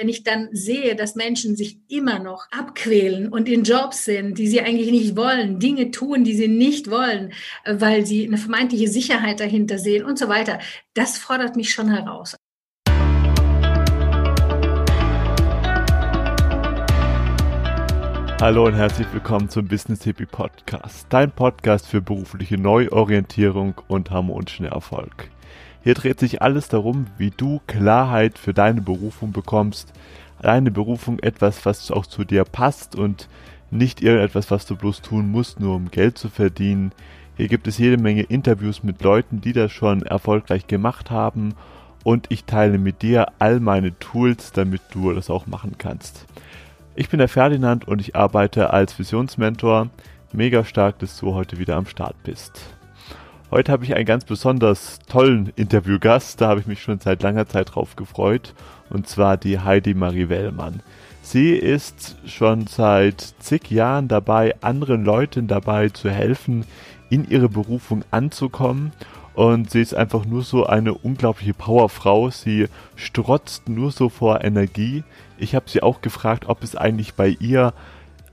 wenn ich dann sehe, dass Menschen sich immer noch abquälen und in Jobs sind, die sie eigentlich nicht wollen, Dinge tun, die sie nicht wollen, äh, weil sie eine vermeintliche Sicherheit dahinter sehen und so weiter, das fordert mich schon heraus. Hallo und herzlich willkommen zum Business Hippie Podcast, dein Podcast für berufliche Neuorientierung und harmonischen Erfolg. Hier dreht sich alles darum, wie du Klarheit für deine Berufung bekommst. Deine Berufung etwas, was auch zu dir passt und nicht irgendetwas, was du bloß tun musst, nur um Geld zu verdienen. Hier gibt es jede Menge Interviews mit Leuten, die das schon erfolgreich gemacht haben und ich teile mit dir all meine Tools, damit du das auch machen kannst. Ich bin der Ferdinand und ich arbeite als Visionsmentor. Mega stark, dass du heute wieder am Start bist. Heute habe ich einen ganz besonders tollen Interviewgast, da habe ich mich schon seit langer Zeit drauf gefreut, und zwar die Heidi Marie Wellmann. Sie ist schon seit zig Jahren dabei, anderen Leuten dabei zu helfen, in ihre Berufung anzukommen. Und sie ist einfach nur so eine unglaubliche Powerfrau. Sie strotzt nur so vor Energie. Ich habe sie auch gefragt, ob es eigentlich bei ihr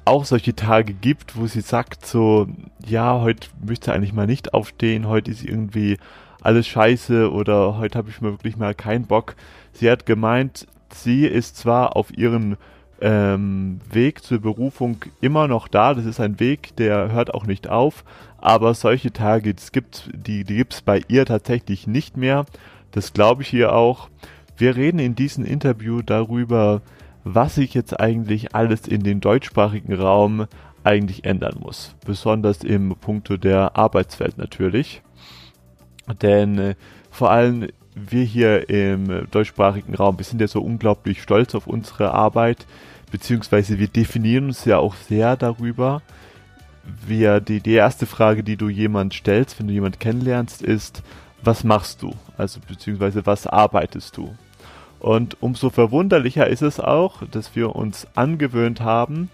auch solche Tage gibt, wo sie sagt so, ja, heute möchte eigentlich mal nicht aufstehen, heute ist irgendwie alles scheiße oder heute habe ich mir wirklich mal keinen Bock. Sie hat gemeint, sie ist zwar auf ihren ähm, Weg zur Berufung immer noch da, das ist ein Weg, der hört auch nicht auf, aber solche Tage, das gibt, die, die gibt es bei ihr tatsächlich nicht mehr. Das glaube ich ihr auch. Wir reden in diesem Interview darüber, was sich jetzt eigentlich alles in den deutschsprachigen Raum eigentlich ändern muss. Besonders im Punkto der Arbeitswelt natürlich. Denn äh, vor allem wir hier im deutschsprachigen Raum, wir sind ja so unglaublich stolz auf unsere Arbeit, beziehungsweise wir definieren uns ja auch sehr darüber. Wir, die, die erste Frage, die du jemand stellst, wenn du jemand kennenlernst, ist, was machst du? Also beziehungsweise was arbeitest du? Und umso verwunderlicher ist es auch, dass wir uns angewöhnt haben,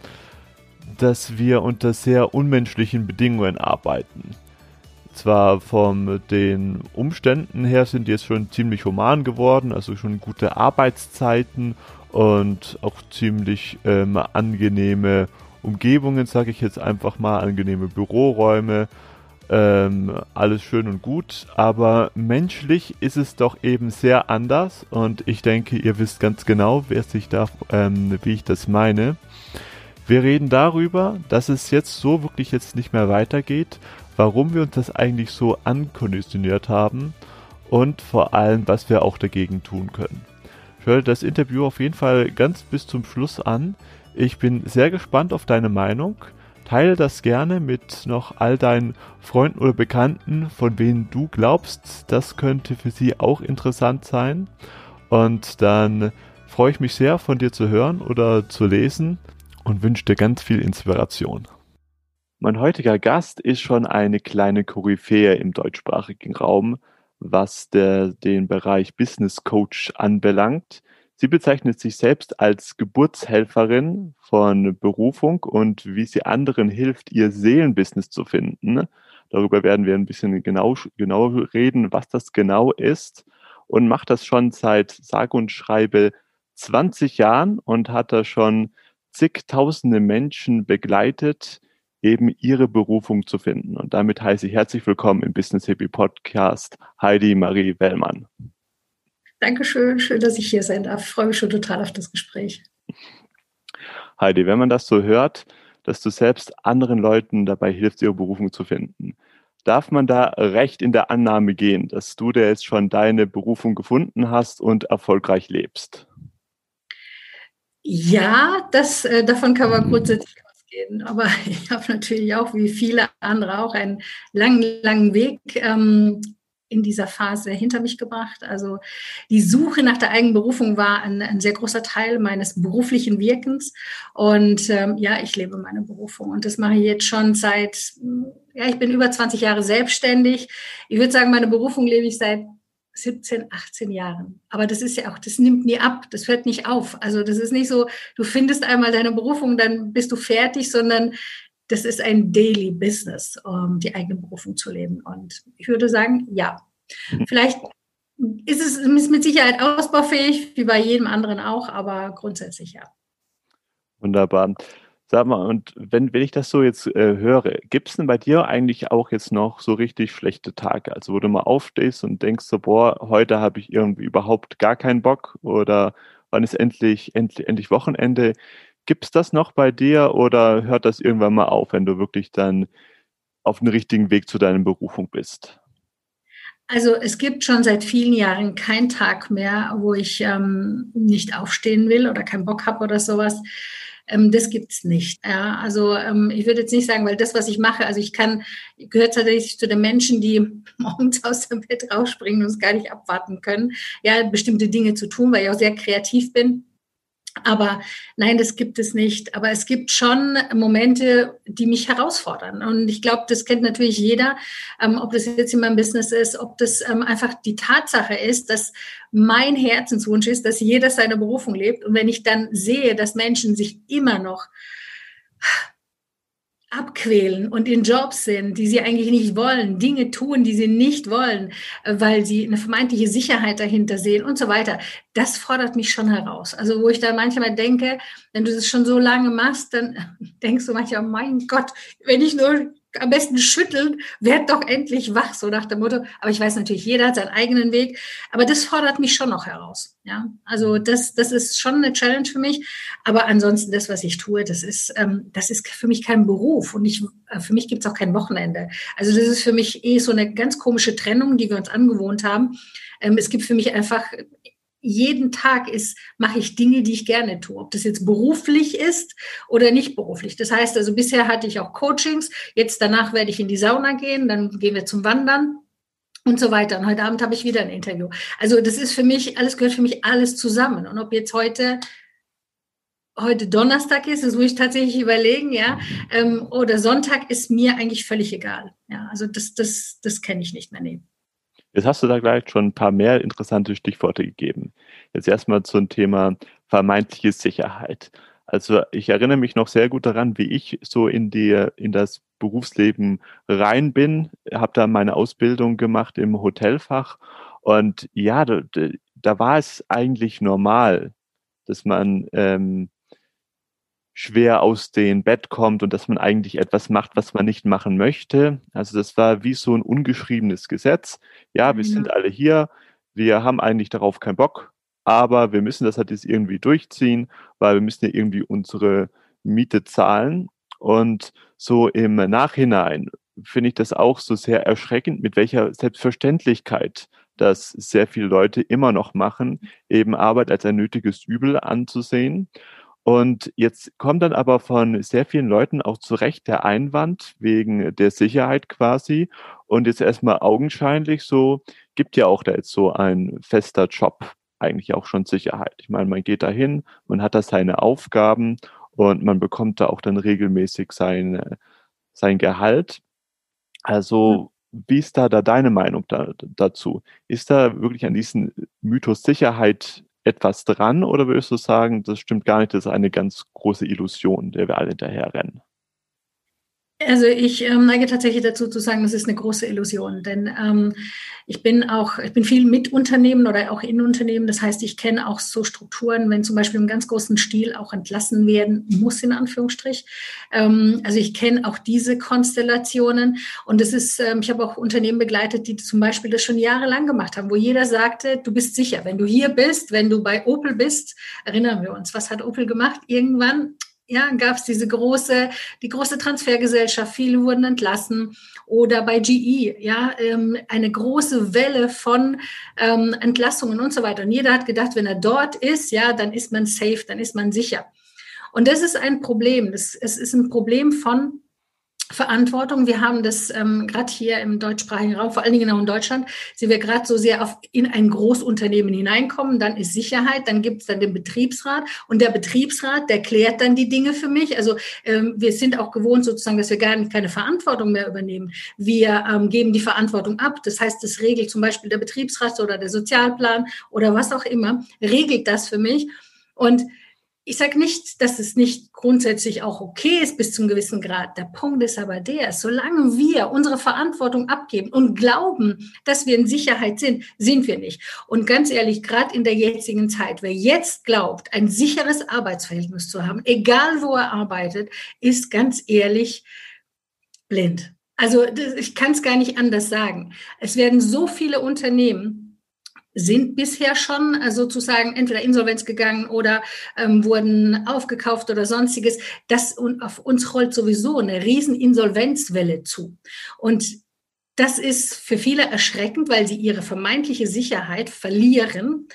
dass wir unter sehr unmenschlichen Bedingungen arbeiten. Zwar von den Umständen her sind die jetzt schon ziemlich human geworden, also schon gute Arbeitszeiten und auch ziemlich ähm, angenehme Umgebungen, sage ich jetzt einfach mal, angenehme Büroräume, ähm, alles schön und gut, aber menschlich ist es doch eben sehr anders und ich denke, ihr wisst ganz genau, wer sich da, ähm, wie ich das meine. Wir reden darüber, dass es jetzt so wirklich jetzt nicht mehr weitergeht, warum wir uns das eigentlich so ankonditioniert haben und vor allem, was wir auch dagegen tun können. Ich höre das Interview auf jeden Fall ganz bis zum Schluss an. Ich bin sehr gespannt auf deine Meinung. Teile das gerne mit noch all deinen Freunden oder Bekannten, von denen du glaubst, das könnte für sie auch interessant sein. Und dann freue ich mich sehr, von dir zu hören oder zu lesen und wünsche dir ganz viel Inspiration. Mein heutiger Gast ist schon eine kleine Koryphäe im deutschsprachigen Raum, was der, den Bereich Business Coach anbelangt. Sie bezeichnet sich selbst als Geburtshelferin von Berufung und wie sie anderen hilft, ihr Seelenbusiness zu finden. Darüber werden wir ein bisschen genau, genau reden, was das genau ist und macht das schon seit sage und schreibe 20 Jahren und hat da schon zigtausende Menschen begleitet, eben ihre Berufung zu finden. Und damit heiße ich herzlich willkommen im Business Hippie Podcast Heidi Marie Wellmann. Dankeschön, schön, dass ich hier sein darf. Ich freue mich schon total auf das Gespräch. Heidi, wenn man das so hört, dass du selbst anderen Leuten dabei hilfst, ihre Berufung zu finden, darf man da recht in der Annahme gehen, dass du da jetzt schon deine Berufung gefunden hast und erfolgreich lebst? Ja, das, äh, davon kann man grundsätzlich ausgehen. Aber ich habe natürlich auch, wie viele andere, auch einen langen, langen Weg ähm, in dieser Phase hinter mich gebracht. Also die Suche nach der eigenen Berufung war ein, ein sehr großer Teil meines beruflichen Wirkens. Und ähm, ja, ich lebe meine Berufung. Und das mache ich jetzt schon seit, ja, ich bin über 20 Jahre selbstständig. Ich würde sagen, meine Berufung lebe ich seit 17, 18 Jahren. Aber das ist ja auch, das nimmt nie ab, das hört nicht auf. Also das ist nicht so, du findest einmal deine Berufung, dann bist du fertig, sondern das ist ein Daily Business, um die eigene Berufung zu leben. Und ich würde sagen, ja. Mhm. Vielleicht ist es ist mit Sicherheit ausbaufähig, wie bei jedem anderen auch, aber grundsätzlich ja. Wunderbar. Sag mal, und wenn, wenn ich das so jetzt äh, höre, gibt es denn bei dir eigentlich auch jetzt noch so richtig schlechte Tage? Also wo du mal aufstehst und denkst so, boah, heute habe ich irgendwie überhaupt gar keinen Bock oder wann ist endlich, endlich, endlich Wochenende? Gibt es das noch bei dir oder hört das irgendwann mal auf, wenn du wirklich dann auf dem richtigen Weg zu deiner Berufung bist? Also es gibt schon seit vielen Jahren keinen Tag mehr, wo ich ähm, nicht aufstehen will oder keinen Bock habe oder sowas. Ähm, das gibt's nicht. Ja, also ähm, ich würde jetzt nicht sagen, weil das, was ich mache, also ich kann, gehört tatsächlich zu den Menschen, die morgens aus dem Bett rausspringen und es gar nicht abwarten können, ja, bestimmte Dinge zu tun, weil ich auch sehr kreativ bin. Aber nein, das gibt es nicht. Aber es gibt schon Momente, die mich herausfordern. Und ich glaube, das kennt natürlich jeder, ähm, ob das jetzt in meinem Business ist, ob das ähm, einfach die Tatsache ist, dass mein Herzenswunsch ist, dass jeder seine Berufung lebt. Und wenn ich dann sehe, dass Menschen sich immer noch abquälen und in Jobs sind, die sie eigentlich nicht wollen, Dinge tun, die sie nicht wollen, äh, weil sie eine vermeintliche Sicherheit dahinter sehen und so weiter. Das fordert mich schon heraus. Also wo ich da manchmal denke, wenn du das schon so lange machst, dann denkst du manchmal, mein Gott, wenn ich nur am besten schütteln, werd doch endlich wach, so nach dem Motto. Aber ich weiß natürlich, jeder hat seinen eigenen Weg. Aber das fordert mich schon noch heraus. Ja, also das, das ist schon eine Challenge für mich. Aber ansonsten das, was ich tue, das ist, ähm, das ist für mich kein Beruf und ich, äh, für mich gibt es auch kein Wochenende. Also das ist für mich eh so eine ganz komische Trennung, die wir uns angewohnt haben. Ähm, es gibt für mich einfach jeden Tag ist, mache ich Dinge, die ich gerne tue. Ob das jetzt beruflich ist oder nicht beruflich. Das heißt also, bisher hatte ich auch Coachings. Jetzt danach werde ich in die Sauna gehen. Dann gehen wir zum Wandern und so weiter. Und heute Abend habe ich wieder ein Interview. Also das ist für mich, alles gehört für mich alles zusammen. Und ob jetzt heute heute Donnerstag ist, das muss ich tatsächlich überlegen, ja, ähm, oder Sonntag ist mir eigentlich völlig egal. Ja, also das, das, das kenne ich nicht mehr. Nee. Jetzt hast du da gleich schon ein paar mehr interessante Stichworte gegeben. Jetzt erstmal zum Thema vermeintliche Sicherheit. Also ich erinnere mich noch sehr gut daran, wie ich so in die in das Berufsleben rein bin, habe da meine Ausbildung gemacht im Hotelfach und ja, da, da war es eigentlich normal, dass man ähm, schwer aus dem Bett kommt und dass man eigentlich etwas macht, was man nicht machen möchte. Also das war wie so ein ungeschriebenes Gesetz. Ja, wir ja. sind alle hier, wir haben eigentlich darauf keinen Bock, aber wir müssen das halt jetzt irgendwie durchziehen, weil wir müssen ja irgendwie unsere Miete zahlen. Und so im Nachhinein finde ich das auch so sehr erschreckend, mit welcher Selbstverständlichkeit das sehr viele Leute immer noch machen, eben Arbeit als ein nötiges Übel anzusehen. Und jetzt kommt dann aber von sehr vielen Leuten auch zu Recht der Einwand wegen der Sicherheit quasi. Und jetzt erstmal augenscheinlich so, gibt ja auch da jetzt so ein fester Job eigentlich auch schon Sicherheit. Ich meine, man geht dahin, man hat da seine Aufgaben und man bekommt da auch dann regelmäßig sein, sein Gehalt. Also, wie ist da, da deine Meinung da, dazu? Ist da wirklich an diesem Mythos Sicherheit etwas dran oder würdest du sagen, das stimmt gar nicht, das ist eine ganz große Illusion, der wir alle hinterher rennen? Also ich ähm, neige tatsächlich dazu zu sagen, das ist eine große Illusion, denn ähm, ich bin auch, ich bin viel mit Unternehmen oder auch in Unternehmen. Das heißt, ich kenne auch so Strukturen, wenn zum Beispiel im ganz großen Stil auch entlassen werden muss, in Anführungsstrich. Ähm, also ich kenne auch diese Konstellationen und das ist, ähm, ich habe auch Unternehmen begleitet, die zum Beispiel das schon jahrelang gemacht haben, wo jeder sagte, du bist sicher, wenn du hier bist, wenn du bei Opel bist, erinnern wir uns, was hat Opel gemacht? Irgendwann ja, gab es diese große, die große Transfergesellschaft, viele wurden entlassen. Oder bei GE, ja, ähm, eine große Welle von ähm, Entlassungen und so weiter. Und jeder hat gedacht, wenn er dort ist, ja, dann ist man safe, dann ist man sicher. Und das ist ein Problem. Es ist ein Problem von Verantwortung. Wir haben das ähm, gerade hier im deutschsprachigen Raum, vor allen Dingen auch in Deutschland, sind wir gerade so sehr auf, in ein Großunternehmen hineinkommen. Dann ist Sicherheit, dann gibt es dann den Betriebsrat und der Betriebsrat, der klärt dann die Dinge für mich. Also ähm, wir sind auch gewohnt sozusagen, dass wir gar nicht keine Verantwortung mehr übernehmen. Wir ähm, geben die Verantwortung ab. Das heißt, das regelt zum Beispiel der Betriebsrat oder der Sozialplan oder was auch immer, regelt das für mich. Und ich sage nicht, dass es nicht grundsätzlich auch okay ist bis zum gewissen Grad. Der Punkt ist aber der, solange wir unsere Verantwortung abgeben und glauben, dass wir in Sicherheit sind, sind wir nicht. Und ganz ehrlich, gerade in der jetzigen Zeit, wer jetzt glaubt, ein sicheres Arbeitsverhältnis zu haben, egal wo er arbeitet, ist ganz ehrlich blind. Also ich kann es gar nicht anders sagen. Es werden so viele Unternehmen sind bisher schon äh, sozusagen entweder Insolvenz gegangen oder ähm, wurden aufgekauft oder sonstiges. Das und auf uns rollt sowieso eine riesen Insolvenzwelle zu. Und das ist für viele erschreckend, weil sie ihre vermeintliche Sicherheit verlieren.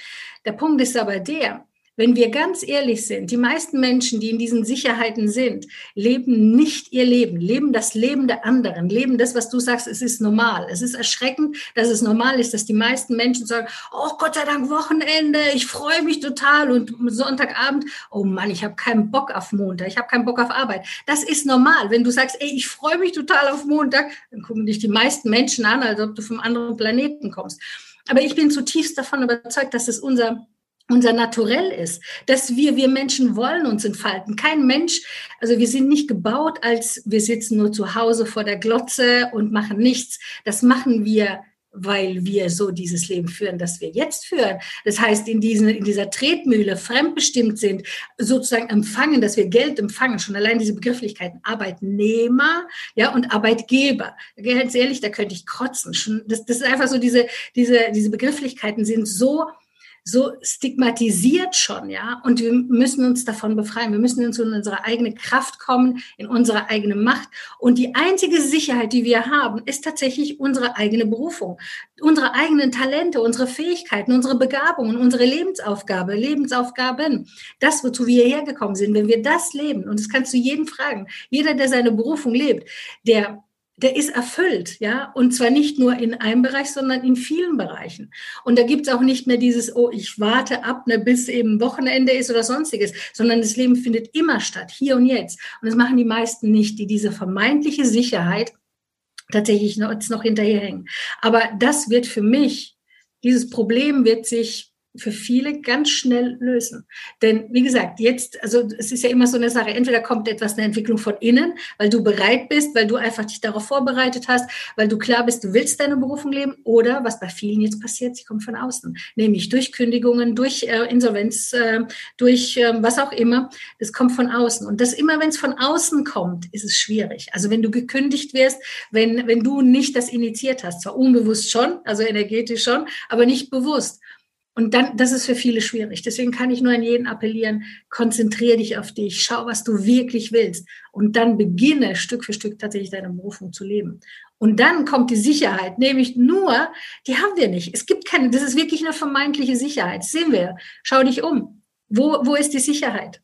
Der Punkt ist aber der, wenn wir ganz ehrlich sind, die meisten Menschen, die in diesen Sicherheiten sind, leben nicht ihr Leben, leben das Leben der anderen, leben das, was du sagst, es ist normal. Es ist erschreckend, dass es normal ist, dass die meisten Menschen sagen, oh Gott sei Dank Wochenende, ich freue mich total und Sonntagabend, oh Mann, ich habe keinen Bock auf Montag, ich habe keinen Bock auf Arbeit. Das ist normal. Wenn du sagst, ey, ich freue mich total auf Montag, dann gucken dich die meisten Menschen an, als ob du vom anderen Planeten kommst. Aber ich bin zutiefst davon überzeugt, dass es unser unser Naturell ist, dass wir, wir Menschen wollen uns entfalten. Kein Mensch, also wir sind nicht gebaut, als wir sitzen nur zu Hause vor der Glotze und machen nichts. Das machen wir weil wir so dieses Leben führen, das wir jetzt führen. Das heißt, in, diesen, in dieser Tretmühle fremdbestimmt sind, sozusagen empfangen, dass wir Geld empfangen, schon allein diese Begrifflichkeiten, Arbeitnehmer ja, und Arbeitgeber. Ganz ehrlich, da könnte ich kotzen. Das, das ist einfach so, diese, diese, diese Begrifflichkeiten sind so so stigmatisiert schon, ja. Und wir müssen uns davon befreien. Wir müssen in unsere eigene Kraft kommen, in unsere eigene Macht. Und die einzige Sicherheit, die wir haben, ist tatsächlich unsere eigene Berufung, unsere eigenen Talente, unsere Fähigkeiten, unsere Begabungen, unsere Lebensaufgabe, Lebensaufgaben. Das, wozu wir hierher gekommen sind. Wenn wir das leben, und das kannst du jeden fragen, jeder, der seine Berufung lebt, der der ist erfüllt, ja, und zwar nicht nur in einem Bereich, sondern in vielen Bereichen. Und da gibt es auch nicht mehr dieses, oh, ich warte ab, ne, bis eben Wochenende ist oder sonstiges, sondern das Leben findet immer statt, hier und jetzt. Und das machen die meisten nicht, die diese vermeintliche Sicherheit tatsächlich noch, noch hinterherhängen. Aber das wird für mich, dieses Problem wird sich für viele ganz schnell lösen. Denn wie gesagt, jetzt, also es ist ja immer so eine Sache, entweder kommt etwas eine Entwicklung von innen, weil du bereit bist, weil du einfach dich darauf vorbereitet hast, weil du klar bist, du willst deine Berufung leben, oder was bei vielen jetzt passiert, sie kommt von außen, nämlich durch Kündigungen, durch äh, Insolvenz, äh, durch äh, was auch immer, das kommt von außen. Und das immer, wenn es von außen kommt, ist es schwierig. Also wenn du gekündigt wirst, wenn, wenn du nicht das initiiert hast, zwar unbewusst schon, also energetisch schon, aber nicht bewusst. Und dann, das ist für viele schwierig. Deswegen kann ich nur an jeden appellieren, konzentriere dich auf dich, schau, was du wirklich willst und dann beginne Stück für Stück tatsächlich deine Berufung zu leben. Und dann kommt die Sicherheit, nämlich nur, die haben wir nicht. Es gibt keine, das ist wirklich eine vermeintliche Sicherheit. Das sehen wir. Schau dich um. Wo, wo ist die Sicherheit?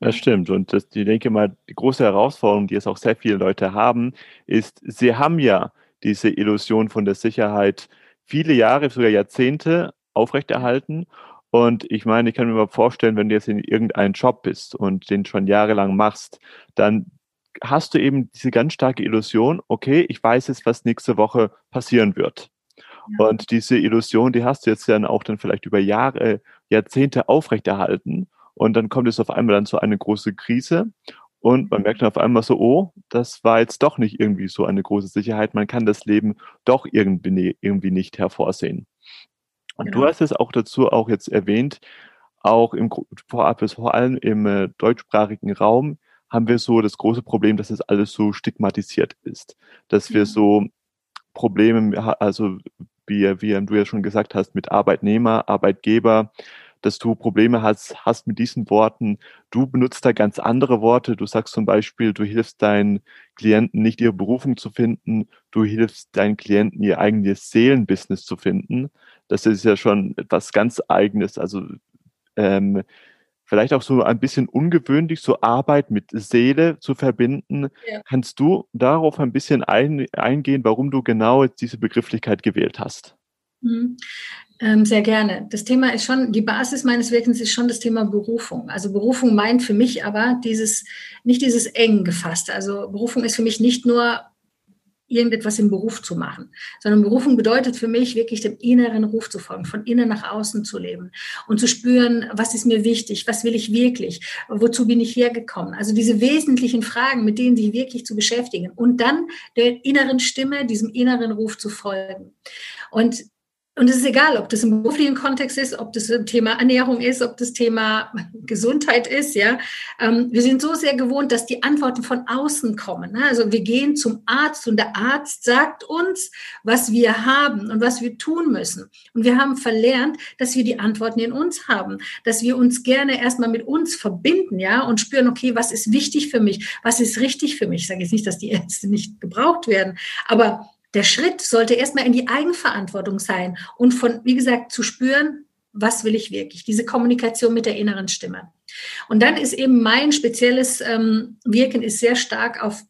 Das stimmt. Und das, ich denke mal, die große Herausforderung, die es auch sehr viele Leute haben, ist, sie haben ja diese Illusion von der Sicherheit, viele Jahre, sogar Jahrzehnte aufrechterhalten. Und ich meine, ich kann mir mal vorstellen, wenn du jetzt in irgendeinem Job bist und den schon jahrelang machst, dann hast du eben diese ganz starke Illusion, okay, ich weiß jetzt, was nächste Woche passieren wird. Ja. Und diese Illusion, die hast du jetzt dann auch dann vielleicht über Jahre, Jahrzehnte aufrechterhalten. Und dann kommt es auf einmal dann zu einer großen Krise. Und man merkt dann auf einmal so, oh, das war jetzt doch nicht irgendwie so eine große Sicherheit. Man kann das Leben doch irgendwie, irgendwie nicht hervorsehen. Und genau. du hast es auch dazu auch jetzt erwähnt, auch im vor allem im äh, deutschsprachigen Raum haben wir so das große Problem, dass es das alles so stigmatisiert ist, dass wir mhm. so Probleme, also wie, wie du ja schon gesagt hast, mit Arbeitnehmer, Arbeitgeber, dass du Probleme hast, hast mit diesen Worten. Du benutzt da ganz andere Worte. Du sagst zum Beispiel, du hilfst deinen Klienten nicht ihre Berufung zu finden. Du hilfst deinen Klienten ihr eigenes Seelenbusiness zu finden. Das ist ja schon etwas ganz eigenes. Also, ähm, vielleicht auch so ein bisschen ungewöhnlich, so Arbeit mit Seele zu verbinden. Ja. Kannst du darauf ein bisschen ein, eingehen, warum du genau diese Begrifflichkeit gewählt hast? Ähm, sehr gerne. Das Thema ist schon, die Basis meines Wirkens ist schon das Thema Berufung. Also Berufung meint für mich aber dieses, nicht dieses eng gefasst. Also Berufung ist für mich nicht nur irgendetwas im Beruf zu machen, sondern Berufung bedeutet für mich wirklich dem inneren Ruf zu folgen, von innen nach außen zu leben und zu spüren, was ist mir wichtig, was will ich wirklich, wozu bin ich hergekommen. Also diese wesentlichen Fragen, mit denen sich wirklich zu beschäftigen und dann der inneren Stimme, diesem inneren Ruf zu folgen. Und und es ist egal, ob das im beruflichen Kontext ist, ob das Thema Ernährung ist, ob das Thema Gesundheit ist, ja. Ähm, wir sind so sehr gewohnt, dass die Antworten von außen kommen. Ne? Also wir gehen zum Arzt und der Arzt sagt uns, was wir haben und was wir tun müssen. Und wir haben verlernt, dass wir die Antworten in uns haben, dass wir uns gerne erstmal mit uns verbinden, ja, und spüren, okay, was ist wichtig für mich? Was ist richtig für mich? Ich sage jetzt nicht, dass die Ärzte nicht gebraucht werden, aber der Schritt sollte erstmal in die Eigenverantwortung sein und von, wie gesagt, zu spüren, was will ich wirklich? Diese Kommunikation mit der inneren Stimme. Und dann ist eben mein spezielles ähm, Wirken ist sehr stark auf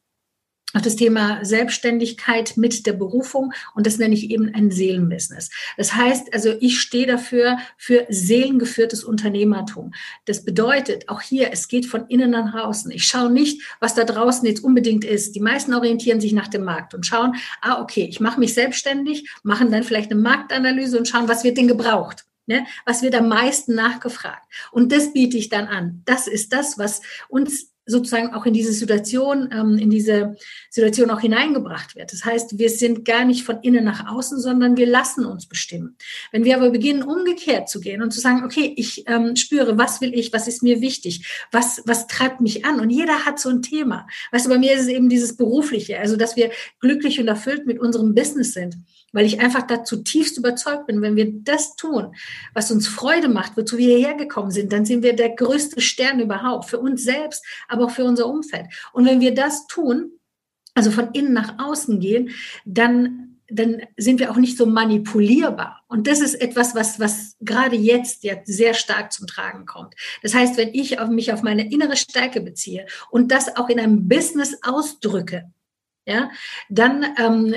auf das Thema Selbstständigkeit mit der Berufung und das nenne ich eben ein Seelenbusiness. Das heißt, also ich stehe dafür für seelengeführtes Unternehmertum. Das bedeutet auch hier, es geht von innen nach außen. Ich schaue nicht, was da draußen jetzt unbedingt ist. Die meisten orientieren sich nach dem Markt und schauen, ah, okay, ich mache mich selbstständig, machen dann vielleicht eine Marktanalyse und schauen, was wird denn gebraucht. Ne? Was wird am meisten nachgefragt? Und das biete ich dann an. Das ist das, was uns sozusagen auch in diese Situation, ähm, in diese Situation auch hineingebracht wird. Das heißt, wir sind gar nicht von innen nach außen, sondern wir lassen uns bestimmen. Wenn wir aber beginnen, umgekehrt zu gehen und zu sagen, okay, ich ähm, spüre, was will ich, was ist mir wichtig, was, was treibt mich an? Und jeder hat so ein Thema. Weißt du, bei mir ist es eben dieses Berufliche, also dass wir glücklich und erfüllt mit unserem Business sind weil ich einfach dazu tiefst überzeugt bin, wenn wir das tun, was uns Freude macht, wozu wir hierher gekommen sind, dann sind wir der größte Stern überhaupt, für uns selbst, aber auch für unser Umfeld. Und wenn wir das tun, also von innen nach außen gehen, dann dann sind wir auch nicht so manipulierbar. Und das ist etwas, was, was gerade jetzt ja sehr stark zum Tragen kommt. Das heißt, wenn ich auf mich auf meine innere Stärke beziehe und das auch in einem Business ausdrücke, ja, dann ähm,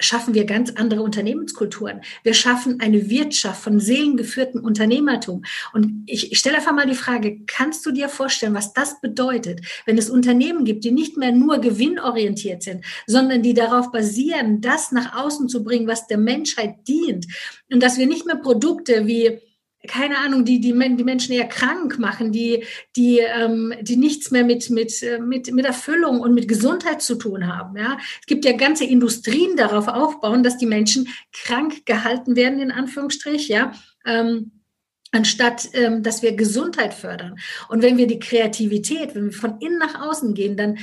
schaffen wir ganz andere Unternehmenskulturen. Wir schaffen eine Wirtschaft von seelengeführtem Unternehmertum. Und ich, ich stelle einfach mal die Frage, kannst du dir vorstellen, was das bedeutet, wenn es Unternehmen gibt, die nicht mehr nur gewinnorientiert sind, sondern die darauf basieren, das nach außen zu bringen, was der Menschheit dient. Und dass wir nicht mehr Produkte wie keine Ahnung, die, die, die Menschen eher krank machen, die, die, ähm, die nichts mehr mit, mit, äh, mit, mit Erfüllung und mit Gesundheit zu tun haben. Ja? Es gibt ja ganze Industrien darauf aufbauen, dass die Menschen krank gehalten werden, in Anführungsstrich, ja. Ähm, anstatt ähm, dass wir Gesundheit fördern. Und wenn wir die Kreativität, wenn wir von innen nach außen gehen, dann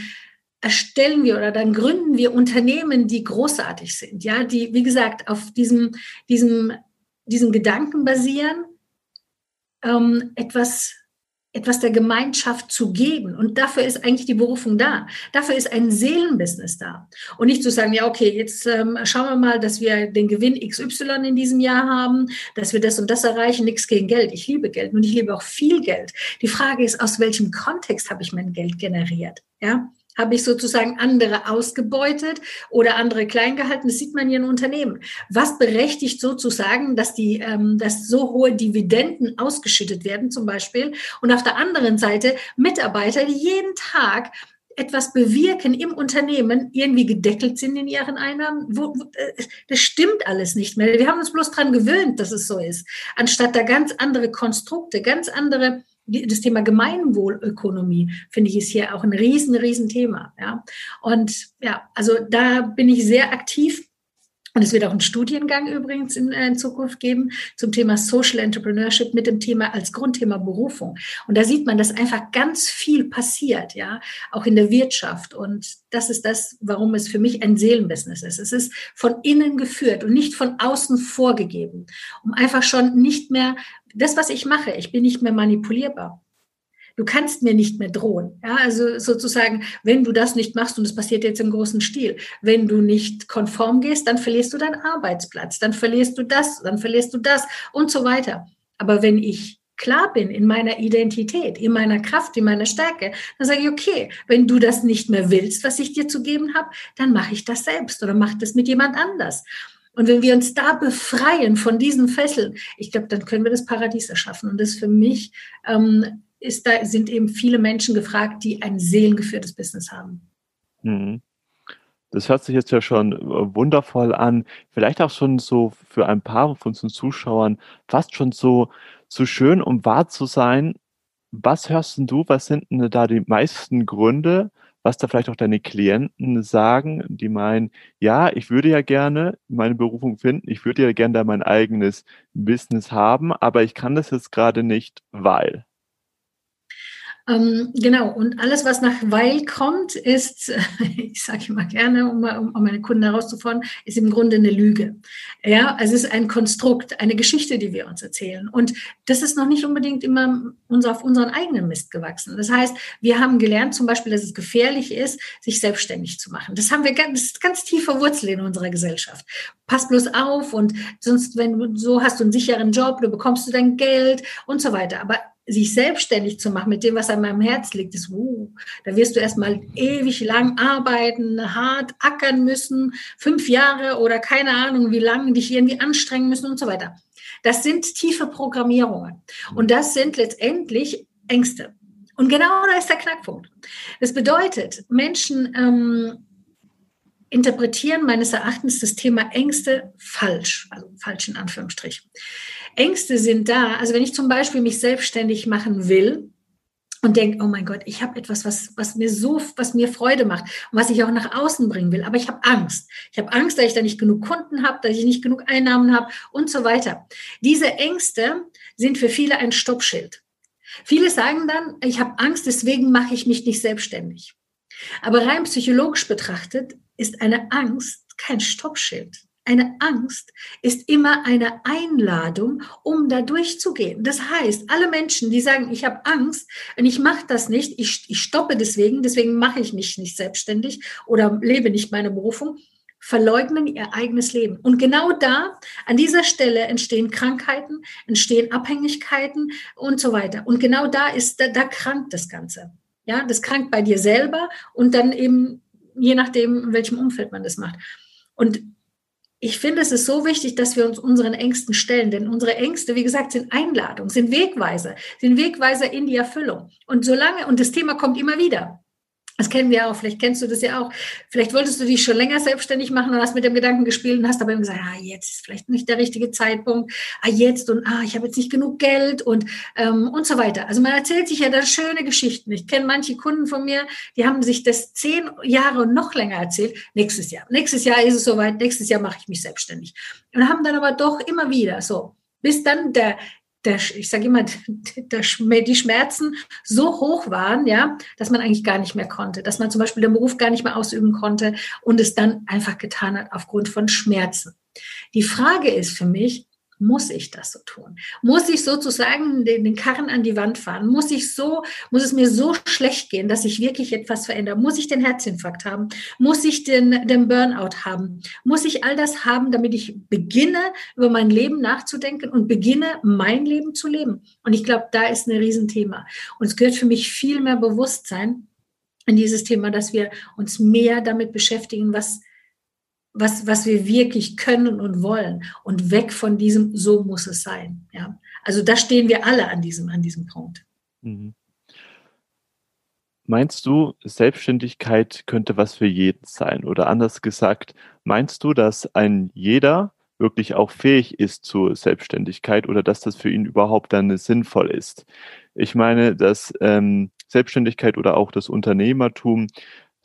erstellen wir oder dann gründen wir Unternehmen, die großartig sind, ja, die, wie gesagt, auf diesem, diesem, diesen Gedanken basieren, ähm, etwas etwas der Gemeinschaft zu geben. Und dafür ist eigentlich die Berufung da. Dafür ist ein Seelenbusiness da. Und nicht zu sagen, ja, okay, jetzt ähm, schauen wir mal, dass wir den Gewinn XY in diesem Jahr haben, dass wir das und das erreichen, nichts gegen Geld. Ich liebe Geld und ich liebe auch viel Geld. Die Frage ist, aus welchem Kontext habe ich mein Geld generiert? Ja, habe ich sozusagen andere ausgebeutet oder andere klein gehalten? Das sieht man hier in Unternehmen. Was berechtigt sozusagen, dass die, ähm, dass so hohe Dividenden ausgeschüttet werden zum Beispiel und auf der anderen Seite Mitarbeiter, die jeden Tag etwas bewirken im Unternehmen, irgendwie gedeckelt sind in ihren Einnahmen. Wo, wo, äh, das stimmt alles nicht mehr. Wir haben uns bloß dran gewöhnt, dass es so ist. Anstatt da ganz andere Konstrukte, ganz andere das Thema Gemeinwohlökonomie, finde ich, ist hier auch ein riesen, riesen Thema. Ja. Und ja, also da bin ich sehr aktiv. Und es wird auch einen Studiengang übrigens in, äh, in, Zukunft geben zum Thema Social Entrepreneurship mit dem Thema als Grundthema Berufung. Und da sieht man, dass einfach ganz viel passiert, ja, auch in der Wirtschaft. Und das ist das, warum es für mich ein Seelenbusiness ist. Es ist von innen geführt und nicht von außen vorgegeben, um einfach schon nicht mehr das, was ich mache, ich bin nicht mehr manipulierbar. Du kannst mir nicht mehr drohen. Ja, also sozusagen, wenn du das nicht machst, und das passiert jetzt im großen Stil, wenn du nicht konform gehst, dann verlierst du deinen Arbeitsplatz, dann verlierst du das, dann verlierst du das und so weiter. Aber wenn ich klar bin in meiner Identität, in meiner Kraft, in meiner Stärke, dann sage ich, okay, wenn du das nicht mehr willst, was ich dir zu geben habe, dann mache ich das selbst oder mache das mit jemand anders. Und wenn wir uns da befreien von diesen Fesseln, ich glaube, dann können wir das Paradies erschaffen. Und das für mich ähm, ist da sind eben viele Menschen gefragt, die ein seelengeführtes Business haben. Mhm. Das hört sich jetzt ja schon äh, wundervoll an. Vielleicht auch schon so für ein paar von unseren Zuschauern fast schon so, so schön, um wahr zu sein. Was hörst du? Was sind denn da die meisten Gründe, was da vielleicht auch deine Klienten sagen, die meinen, ja, ich würde ja gerne meine Berufung finden, ich würde ja gerne da mein eigenes Business haben, aber ich kann das jetzt gerade nicht, weil. Ähm, genau, und alles, was nach weil kommt, ist, ich sage immer gerne, um, um, um meine Kunden herauszufordern, ist im Grunde eine Lüge. Ja, also es ist ein Konstrukt, eine Geschichte, die wir uns erzählen. Und das ist noch nicht unbedingt immer unser, auf unseren eigenen Mist gewachsen. Das heißt, wir haben gelernt zum Beispiel, dass es gefährlich ist, sich selbstständig zu machen. Das haben wir ganz, ganz tief verwurzelt in unserer Gesellschaft. Pass bloß auf und sonst, wenn du so hast du einen sicheren Job, du bekommst du dein Geld und so weiter. Aber sich selbstständig zu machen mit dem, was an meinem Herz liegt, ist, uh, da wirst du erstmal ewig lang arbeiten, hart ackern müssen, fünf Jahre oder keine Ahnung, wie lange dich irgendwie anstrengen müssen und so weiter. Das sind tiefe Programmierungen. Und das sind letztendlich Ängste. Und genau da ist der Knackpunkt. Das bedeutet, Menschen ähm, interpretieren meines Erachtens das Thema Ängste falsch, also falsch in Anführungsstrichen. Ängste sind da. Also wenn ich zum Beispiel mich selbstständig machen will und denke, oh mein Gott, ich habe etwas, was, was mir so, was mir Freude macht und was ich auch nach außen bringen will, aber ich habe Angst. Ich habe Angst, dass ich da nicht genug Kunden habe, dass ich nicht genug Einnahmen habe und so weiter. Diese Ängste sind für viele ein Stoppschild. Viele sagen dann, ich habe Angst, deswegen mache ich mich nicht selbstständig. Aber rein psychologisch betrachtet ist eine Angst kein Stoppschild. Eine Angst ist immer eine Einladung, um da durchzugehen. Das heißt, alle Menschen, die sagen, ich habe Angst und ich mache das nicht, ich, ich stoppe deswegen, deswegen mache ich mich nicht selbstständig oder lebe nicht meine Berufung, verleugnen ihr eigenes Leben. Und genau da, an dieser Stelle entstehen Krankheiten, entstehen Abhängigkeiten und so weiter. Und genau da ist, da, da krankt das Ganze. Ja, das krankt bei dir selber und dann eben je nachdem, in welchem Umfeld man das macht. Und ich finde, es ist so wichtig, dass wir uns unseren Ängsten stellen, denn unsere Ängste, wie gesagt, sind Einladungen, sind Wegweiser, sind Wegweiser in die Erfüllung. Und solange, und das Thema kommt immer wieder, das kennen wir auch, vielleicht kennst du das ja auch. Vielleicht wolltest du dich schon länger selbstständig machen und hast mit dem Gedanken gespielt und hast aber immer gesagt, ah, jetzt ist vielleicht nicht der richtige Zeitpunkt, ah, jetzt und ah, ich habe jetzt nicht genug Geld und, ähm, und so weiter. Also man erzählt sich ja da schöne Geschichten. Ich kenne manche Kunden von mir, die haben sich das zehn Jahre und noch länger erzählt. Nächstes Jahr. Nächstes Jahr ist es soweit, nächstes Jahr mache ich mich selbstständig. Und haben dann aber doch immer wieder so, bis dann der, der, ich sage immer, der, die Schmerzen so hoch waren, ja, dass man eigentlich gar nicht mehr konnte, dass man zum Beispiel den Beruf gar nicht mehr ausüben konnte und es dann einfach getan hat aufgrund von Schmerzen. Die Frage ist für mich, muss ich das so tun? Muss ich sozusagen den, den, Karren an die Wand fahren? Muss ich so, muss es mir so schlecht gehen, dass ich wirklich etwas verändere? Muss ich den Herzinfarkt haben? Muss ich den, den Burnout haben? Muss ich all das haben, damit ich beginne, über mein Leben nachzudenken und beginne, mein Leben zu leben? Und ich glaube, da ist ein Riesenthema. Und es gehört für mich viel mehr Bewusstsein in dieses Thema, dass wir uns mehr damit beschäftigen, was was, was wir wirklich können und wollen und weg von diesem, so muss es sein. Ja. Also da stehen wir alle an diesem, an diesem Punkt. Mhm. Meinst du, Selbstständigkeit könnte was für jeden sein? Oder anders gesagt, meinst du, dass ein jeder wirklich auch fähig ist zur Selbstständigkeit oder dass das für ihn überhaupt dann sinnvoll ist? Ich meine, dass ähm, Selbstständigkeit oder auch das Unternehmertum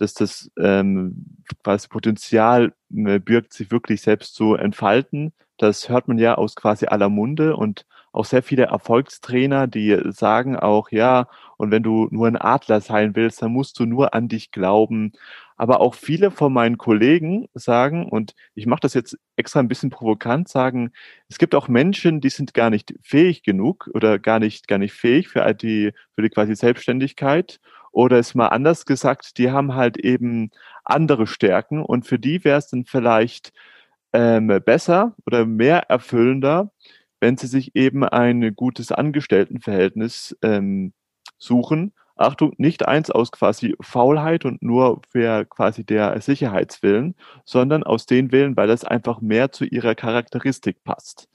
dass das ähm, quasi Potenzial äh, birgt, sich wirklich selbst zu entfalten. Das hört man ja aus quasi aller Munde und auch sehr viele Erfolgstrainer, die sagen auch, ja, und wenn du nur ein Adler sein willst, dann musst du nur an dich glauben. Aber auch viele von meinen Kollegen sagen, und ich mache das jetzt extra ein bisschen provokant, sagen, es gibt auch Menschen, die sind gar nicht fähig genug oder gar nicht, gar nicht fähig für die, für die quasi Selbstständigkeit oder ist mal anders gesagt, die haben halt eben andere Stärken und für die wäre es dann vielleicht ähm, besser oder mehr erfüllender, wenn sie sich eben ein gutes Angestelltenverhältnis ähm, suchen. Achtung, nicht eins aus quasi Faulheit und nur für quasi der Sicherheitswillen, sondern aus den Willen, weil das einfach mehr zu ihrer Charakteristik passt.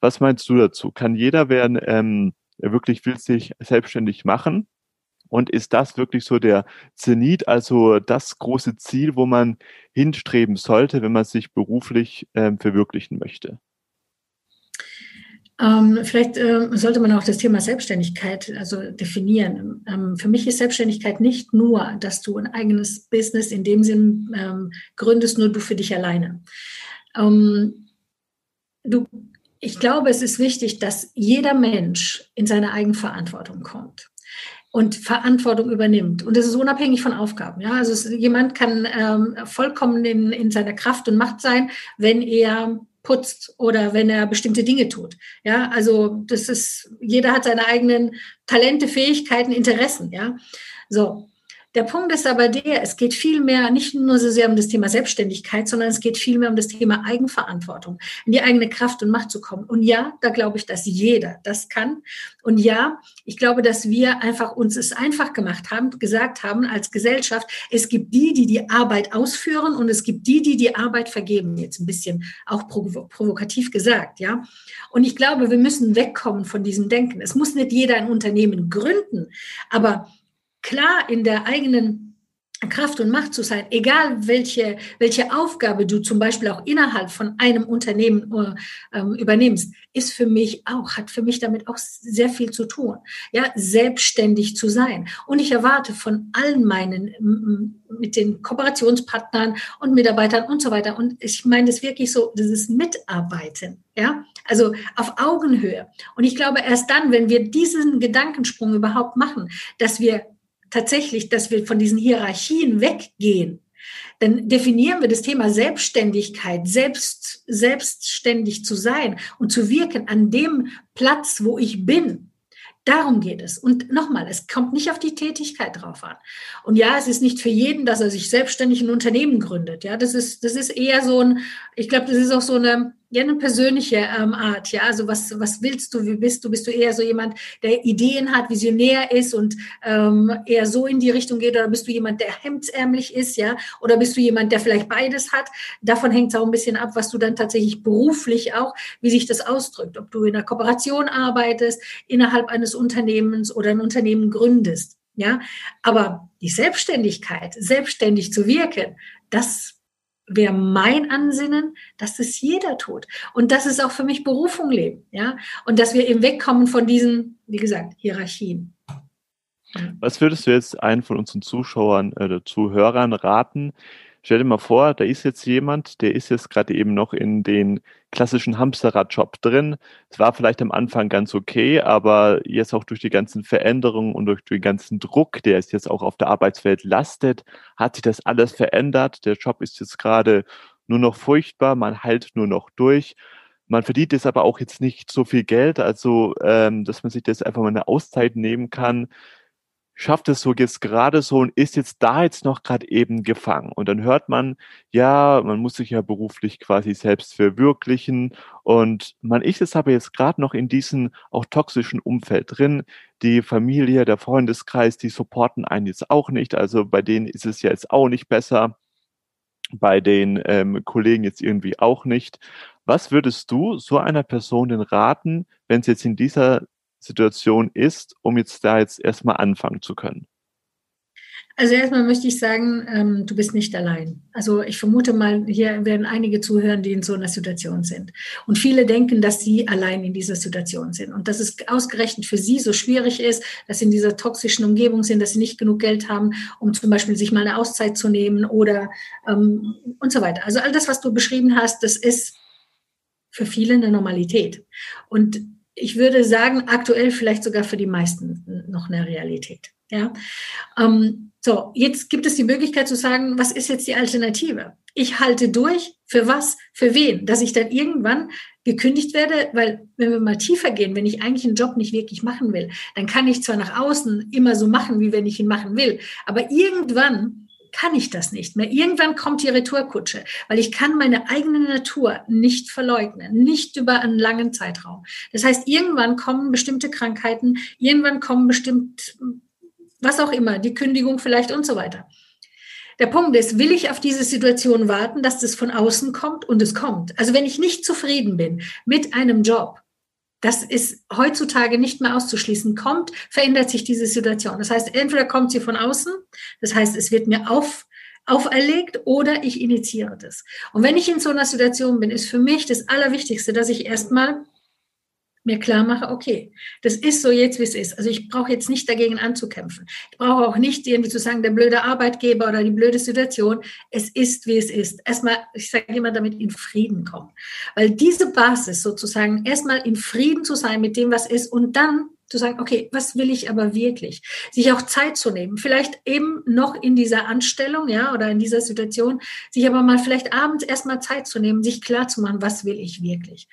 Was meinst du dazu? Kann jeder, wer ähm, wirklich will sich selbstständig machen, Und ist das wirklich so der Zenit, also das große Ziel, wo man hinstreben sollte, wenn man sich beruflich äh, verwirklichen möchte? Ähm, vielleicht äh, sollte man auch das Thema Selbstständigkeit also definieren. Ähm, für mich ist Selbstständigkeit nicht nur, dass du ein eigenes Business in dem Sinn ähm, gründest, nur du für dich alleine. Ähm, du, ich glaube, es ist wichtig, dass jeder Mensch in seine Eigenverantwortung kommt und Verantwortung übernimmt. Und das ist unabhängig von Aufgaben. Ja, also es, jemand kann ähm, vollkommen in, in seiner Kraft und Macht sein, wenn er putzt oder wenn er bestimmte Dinge tut. Ja, also das ist, jeder hat seine eigenen Talente, Fähigkeiten, Interessen. Ja, so. Der Punkt ist aber der, es geht viel mehr, nicht nur so sehr um das Thema Selbstständigkeit, sondern es geht viel mehr um das Thema Eigenverantwortung, in die eigene Kraft und Macht zu kommen. Und ja, da glaube ich, dass jeder das kann. Und ja, ich glaube, dass wir einfach uns es einfach gemacht haben, gesagt haben als Gesellschaft, es gibt die, die die Arbeit ausführen und es gibt die, die die Arbeit vergeben. Jetzt ein bisschen auch provokativ gesagt, ja. Und ich glaube, wir müssen wegkommen von diesem Denken. Es muss nicht jeder ein Unternehmen gründen, aber klar in der eigenen Kraft und Macht zu sein, egal welche, welche Aufgabe du zum Beispiel auch innerhalb von einem Unternehmen äh, ähm, übernimmst, ist für mich auch, hat für mich damit auch sehr viel zu tun. Ja, selbstständig zu sein. Und ich erwarte von allen meinen, mit den Kooperationspartnern und Mitarbeitern und so weiter. Und ich meine das wirklich so, das ist Mitarbeiten. Ja, also auf Augenhöhe. Und ich glaube, erst dann, wenn wir diesen Gedankensprung überhaupt machen, dass wir tatsächlich, dass wir von diesen Hierarchien weggehen, dann definieren wir das Thema Selbstständigkeit, selbst, selbstständig zu sein und zu wirken an dem Platz, wo ich bin. Darum geht es. Und nochmal, es kommt nicht auf die Tätigkeit drauf an. Und ja, es ist nicht für jeden, dass er sich selbstständig ein Unternehmen gründet. Ja, das ist, das ist eher so ein, ich glaube, das ist auch so eine, ja, eine persönliche ähm, Art, ja. Also was, was willst du, wie bist du? Bist du eher so jemand, der Ideen hat, visionär ist und ähm, eher so in die Richtung geht, oder bist du jemand, der hemdsärmlich ist, ja? Oder bist du jemand, der vielleicht beides hat? Davon hängt es auch ein bisschen ab, was du dann tatsächlich beruflich auch, wie sich das ausdrückt. Ob du in einer Kooperation arbeitest, innerhalb eines Unternehmens oder ein Unternehmen gründest. Ja, aber die Selbstständigkeit, selbstständig zu wirken, das wäre mein Ansinnen, dass es jeder tut. Und das ist auch für mich Berufung leben, ja. Und dass wir eben wegkommen von diesen, wie gesagt, Hierarchien. Was würdest du jetzt einen von unseren Zuschauern oder äh, Zuhörern raten, Stell dir mal vor, da ist jetzt jemand, der ist jetzt gerade eben noch in den klassischen Hamsterrad-Job drin. Es war vielleicht am Anfang ganz okay, aber jetzt auch durch die ganzen Veränderungen und durch den ganzen Druck, der es jetzt auch auf der Arbeitswelt lastet, hat sich das alles verändert. Der Job ist jetzt gerade nur noch furchtbar, man hält nur noch durch. Man verdient jetzt aber auch jetzt nicht so viel Geld, also ähm, dass man sich das einfach mal eine Auszeit nehmen kann, schafft es so jetzt gerade so und ist jetzt da jetzt noch gerade eben gefangen. Und dann hört man, ja, man muss sich ja beruflich quasi selbst verwirklichen und man ist es aber jetzt gerade noch in diesem auch toxischen Umfeld drin. Die Familie, der Freundeskreis, die supporten einen jetzt auch nicht. Also bei denen ist es ja jetzt auch nicht besser. Bei den ähm, Kollegen jetzt irgendwie auch nicht. Was würdest du so einer Person denn raten, wenn es jetzt in dieser Situation ist, um jetzt da jetzt erstmal anfangen zu können? Also erstmal möchte ich sagen, ähm, du bist nicht allein. Also ich vermute mal, hier werden einige zuhören, die in so einer Situation sind. Und viele denken, dass sie allein in dieser Situation sind und dass es ausgerechnet für sie so schwierig ist, dass sie in dieser toxischen Umgebung sind, dass sie nicht genug Geld haben, um zum Beispiel sich mal eine Auszeit zu nehmen oder ähm, und so weiter. Also all das, was du beschrieben hast, das ist für viele eine Normalität. Und ich würde sagen, aktuell vielleicht sogar für die meisten noch eine Realität. Ja. Ähm, so, jetzt gibt es die Möglichkeit zu sagen, was ist jetzt die Alternative? Ich halte durch. Für was? Für wen? Dass ich dann irgendwann gekündigt werde, weil wenn wir mal tiefer gehen, wenn ich eigentlich einen Job nicht wirklich machen will, dann kann ich zwar nach außen immer so machen, wie wenn ich ihn machen will, aber irgendwann kann ich das nicht mehr. Irgendwann kommt die Retourkutsche, weil ich kann meine eigene Natur nicht verleugnen, nicht über einen langen Zeitraum. Das heißt, irgendwann kommen bestimmte Krankheiten, irgendwann kommen bestimmt, was auch immer, die Kündigung vielleicht und so weiter. Der Punkt ist, will ich auf diese Situation warten, dass das von außen kommt und es kommt. Also wenn ich nicht zufrieden bin mit einem Job, das ist heutzutage nicht mehr auszuschließen. Kommt, verändert sich diese Situation. Das heißt, entweder kommt sie von außen, das heißt, es wird mir auf, auferlegt oder ich initiiere das. Und wenn ich in so einer Situation bin, ist für mich das Allerwichtigste, dass ich erstmal mir klar mache, okay, das ist so jetzt, wie es ist. Also ich brauche jetzt nicht dagegen anzukämpfen. Ich brauche auch nicht irgendwie zu sagen, der blöde Arbeitgeber oder die blöde Situation. Es ist, wie es ist. Erstmal, ich sage immer damit, in Frieden kommen. Weil diese Basis sozusagen, erstmal in Frieden zu sein mit dem, was ist und dann zu sagen, okay, was will ich aber wirklich? Sich auch Zeit zu nehmen, vielleicht eben noch in dieser Anstellung, ja, oder in dieser Situation, sich aber mal vielleicht abends erstmal Zeit zu nehmen, sich klar zu machen, was will ich wirklich?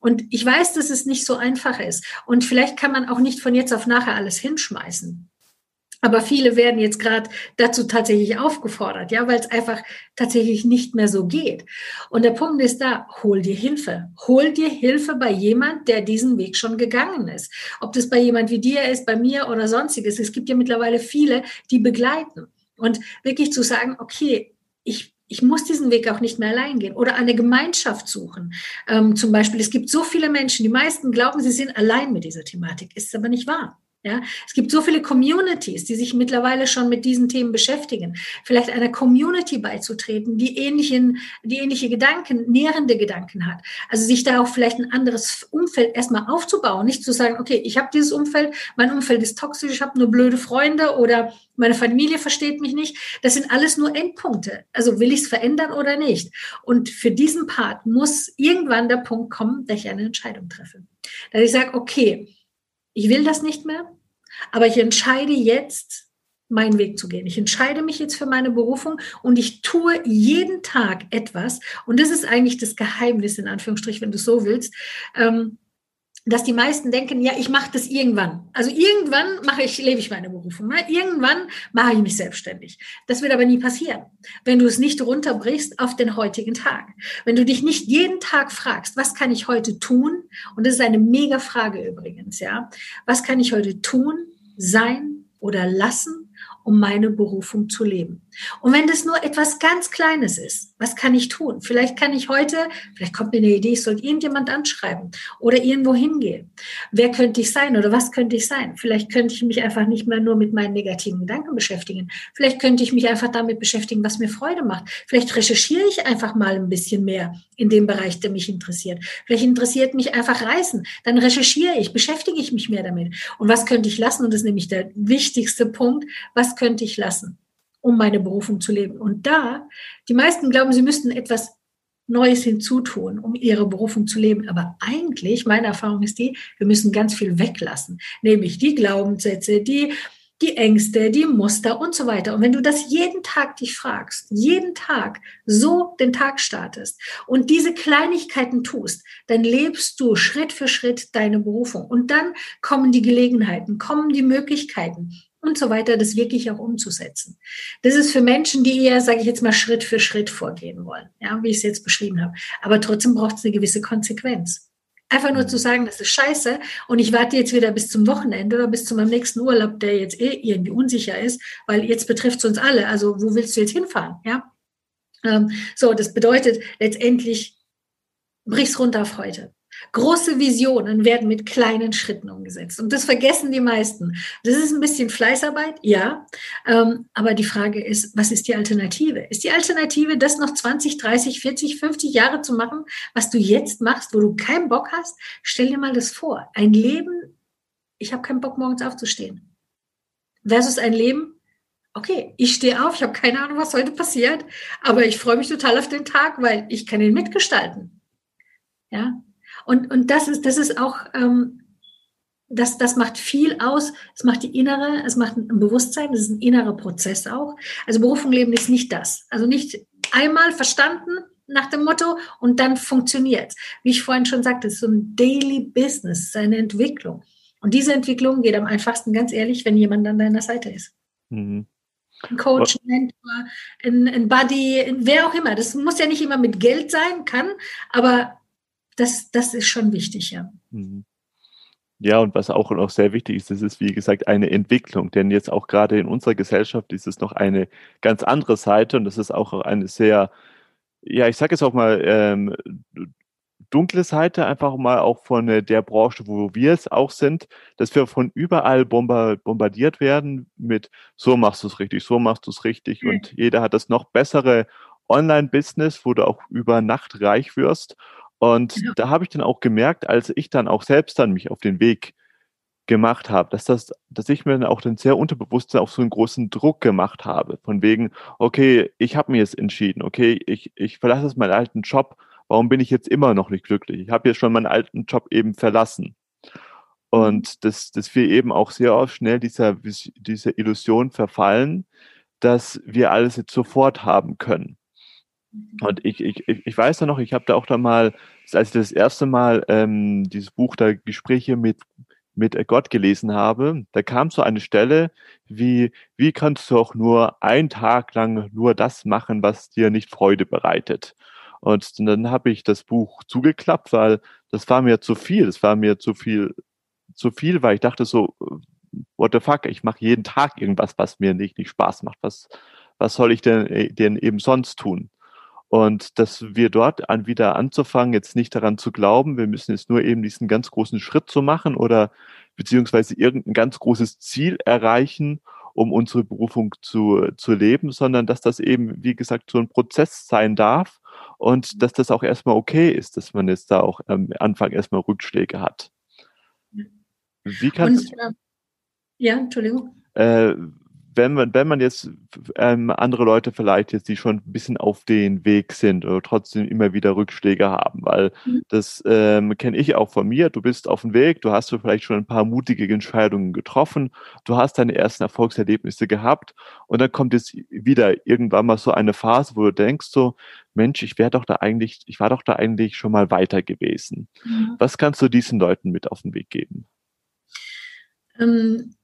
Und ich weiß, dass es nicht so einfach ist. Und vielleicht kann man auch nicht von jetzt auf nachher alles hinschmeißen. Aber viele werden jetzt gerade dazu tatsächlich aufgefordert, ja, weil es einfach tatsächlich nicht mehr so geht. Und der Punkt ist da, hol dir Hilfe. Hol dir Hilfe bei jemand, der diesen Weg schon gegangen ist. Ob das bei jemand wie dir ist, bei mir oder sonstiges. Es gibt ja mittlerweile viele, die begleiten. Und wirklich zu sagen, okay, ich ich muss diesen Weg auch nicht mehr allein gehen oder eine Gemeinschaft suchen. Ähm, zum Beispiel, es gibt so viele Menschen, die meisten glauben, sie sind allein mit dieser Thematik, ist aber nicht wahr. Ja, es gibt so viele Communities, die sich mittlerweile schon mit diesen Themen beschäftigen. Vielleicht einer Community beizutreten, die ähnlichen, die ähnliche Gedanken, nährende Gedanken hat. Also sich da auch vielleicht ein anderes Umfeld erstmal aufzubauen, nicht zu sagen, okay, ich habe dieses Umfeld, mein Umfeld ist toxisch, ich habe nur blöde Freunde oder meine Familie versteht mich nicht. Das sind alles nur Endpunkte. Also will ich es verändern oder nicht? Und für diesen Part muss irgendwann der Punkt kommen, dass ich eine Entscheidung treffe. Dass ich sage, okay, ich will das nicht mehr, aber ich entscheide jetzt, meinen Weg zu gehen. Ich entscheide mich jetzt für meine Berufung und ich tue jeden Tag etwas. Und das ist eigentlich das Geheimnis, in Anführungsstrich, wenn du so willst. Ähm, dass die meisten denken, ja, ich mache das irgendwann. Also irgendwann mache ich, lebe ich meine Berufung. Irgendwann mache ich mich selbstständig. Das wird aber nie passieren, wenn du es nicht runterbrichst auf den heutigen Tag. Wenn du dich nicht jeden Tag fragst, was kann ich heute tun? Und das ist eine mega Frage übrigens, ja. Was kann ich heute tun, sein oder lassen, um meine Berufung zu leben. Und wenn das nur etwas ganz Kleines ist, was kann ich tun? Vielleicht kann ich heute, vielleicht kommt mir eine Idee, ich sollte irgendjemand anschreiben oder irgendwo hingehen. Wer könnte ich sein oder was könnte ich sein? Vielleicht könnte ich mich einfach nicht mehr nur mit meinen negativen Gedanken beschäftigen. Vielleicht könnte ich mich einfach damit beschäftigen, was mir Freude macht. Vielleicht recherchiere ich einfach mal ein bisschen mehr in dem Bereich, der mich interessiert. Vielleicht interessiert mich einfach Reisen. Dann recherchiere ich, beschäftige ich mich mehr damit. Und was könnte ich lassen? Und das ist nämlich der wichtigste Punkt. Was könnte ich lassen? Um meine Berufung zu leben. Und da, die meisten glauben, sie müssten etwas Neues hinzutun, um ihre Berufung zu leben. Aber eigentlich, meine Erfahrung ist die, wir müssen ganz viel weglassen, nämlich die Glaubenssätze, die, die Ängste, die Muster und so weiter. Und wenn du das jeden Tag dich fragst, jeden Tag so den Tag startest und diese Kleinigkeiten tust, dann lebst du Schritt für Schritt deine Berufung. Und dann kommen die Gelegenheiten, kommen die Möglichkeiten und so weiter, das wirklich auch umzusetzen. Das ist für Menschen, die eher, sage ich jetzt mal, Schritt für Schritt vorgehen wollen, ja, wie ich es jetzt beschrieben habe. Aber trotzdem braucht es eine gewisse Konsequenz. Einfach nur zu sagen, das ist scheiße und ich warte jetzt wieder bis zum Wochenende oder bis zu meinem nächsten Urlaub, der jetzt eh irgendwie unsicher ist, weil jetzt betrifft es uns alle. Also wo willst du jetzt hinfahren? Ja. Ähm, so, das bedeutet letztendlich, brich's runter auf heute. Große Visionen werden mit kleinen Schritten umgesetzt. Und das vergessen die meisten. Das ist ein bisschen Fleißarbeit, ja. Ähm, aber die Frage ist, was ist die Alternative? Ist die Alternative, das noch 20, 30, 40, 50 Jahre zu machen, was du jetzt machst, wo du keinen Bock hast? Stell dir mal das vor. Ein Leben, ich habe keinen Bock, morgens aufzustehen. Versus ein Leben, okay, ich stehe auf, ich habe keine Ahnung, was heute passiert, aber ich freue mich total auf den Tag, weil ich kann ihn mitgestalten. Ja, und, und das ist, das ist auch, ähm, das, das macht viel aus. Es macht die innere, es macht ein Bewusstsein, das ist ein innerer Prozess auch. Also Berufung leben ist nicht das. Also nicht einmal verstanden nach dem Motto und dann funktioniert. Wie ich vorhin schon sagte, es ist so ein Daily Business, eine Entwicklung. Und diese Entwicklung geht am einfachsten, ganz ehrlich, wenn jemand an deiner Seite ist. Mhm. Ein Coach, ein Mentor, ein, ein Buddy, wer auch immer. Das muss ja nicht immer mit Geld sein, kann, aber das, das ist schon wichtig, ja. Mhm. Ja, und was auch noch sehr wichtig ist, das ist, wie gesagt, eine Entwicklung. Denn jetzt auch gerade in unserer Gesellschaft ist es noch eine ganz andere Seite und das ist auch eine sehr, ja, ich sage es auch mal, ähm, dunkle Seite, einfach mal auch von äh, der Branche, wo wir es auch sind, dass wir von überall bombardiert werden mit so machst du es richtig, so machst du es richtig mhm. und jeder hat das noch bessere Online-Business, wo du auch über Nacht reich wirst. Und ja. da habe ich dann auch gemerkt, als ich dann auch selbst dann mich auf den Weg gemacht habe, dass das, dass ich mir dann auch dann sehr unterbewusst auch so einen großen Druck gemacht habe, von wegen, okay, ich habe mir jetzt entschieden, okay, ich, ich verlasse jetzt meinen alten Job warum bin ich jetzt immer noch nicht glücklich? Ich habe jetzt schon meinen alten Job eben verlassen. Und mhm. dass, dass wir eben auch sehr oft schnell dieser, dieser Illusion verfallen, dass wir alles jetzt sofort haben können. Und ich, ich, ich weiß ja noch, ich habe da auch da mal, als ich das erste Mal ähm, dieses Buch da Gespräche mit, mit Gott gelesen habe, da kam so eine Stelle wie, wie kannst du auch nur einen Tag lang nur das machen, was dir nicht Freude bereitet? Und dann habe ich das Buch zugeklappt, weil das war mir zu viel. Es war mir zu viel, zu viel, weil ich dachte so, what the fuck, ich mache jeden Tag irgendwas, was mir nicht, nicht Spaß macht. Was, was soll ich denn, äh, denn eben sonst tun? Und dass wir dort an wieder anzufangen, jetzt nicht daran zu glauben, wir müssen jetzt nur eben diesen ganz großen Schritt zu machen oder beziehungsweise irgendein ganz großes Ziel erreichen, um unsere Berufung zu, zu leben, sondern dass das eben, wie gesagt, so ein Prozess sein darf und dass das auch erstmal okay ist, dass man jetzt da auch am Anfang erstmal Rückschläge hat. Wie kannst und, äh, Ja, Entschuldigung. Äh, wenn man, wenn man jetzt ähm, andere Leute vielleicht jetzt, die schon ein bisschen auf den Weg sind oder trotzdem immer wieder Rückschläge haben, weil mhm. das ähm, kenne ich auch von mir. Du bist auf dem Weg, du hast vielleicht schon ein paar mutige Entscheidungen getroffen, du hast deine ersten Erfolgserlebnisse gehabt und dann kommt jetzt wieder irgendwann mal so eine Phase, wo du denkst so, Mensch, ich wäre doch da eigentlich, ich war doch da eigentlich schon mal weiter gewesen. Mhm. Was kannst du diesen Leuten mit auf den Weg geben? Ähm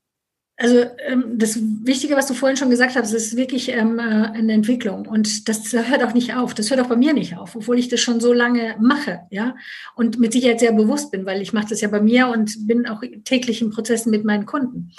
also ähm, das Wichtige, was du vorhin schon gesagt hast, ist wirklich ähm, äh, eine Entwicklung und das hört auch nicht auf. Das hört auch bei mir nicht auf, obwohl ich das schon so lange mache, ja und mit Sicherheit sehr bewusst bin, weil ich mache das ja bei mir und bin auch täglich in Prozessen mit meinen Kunden.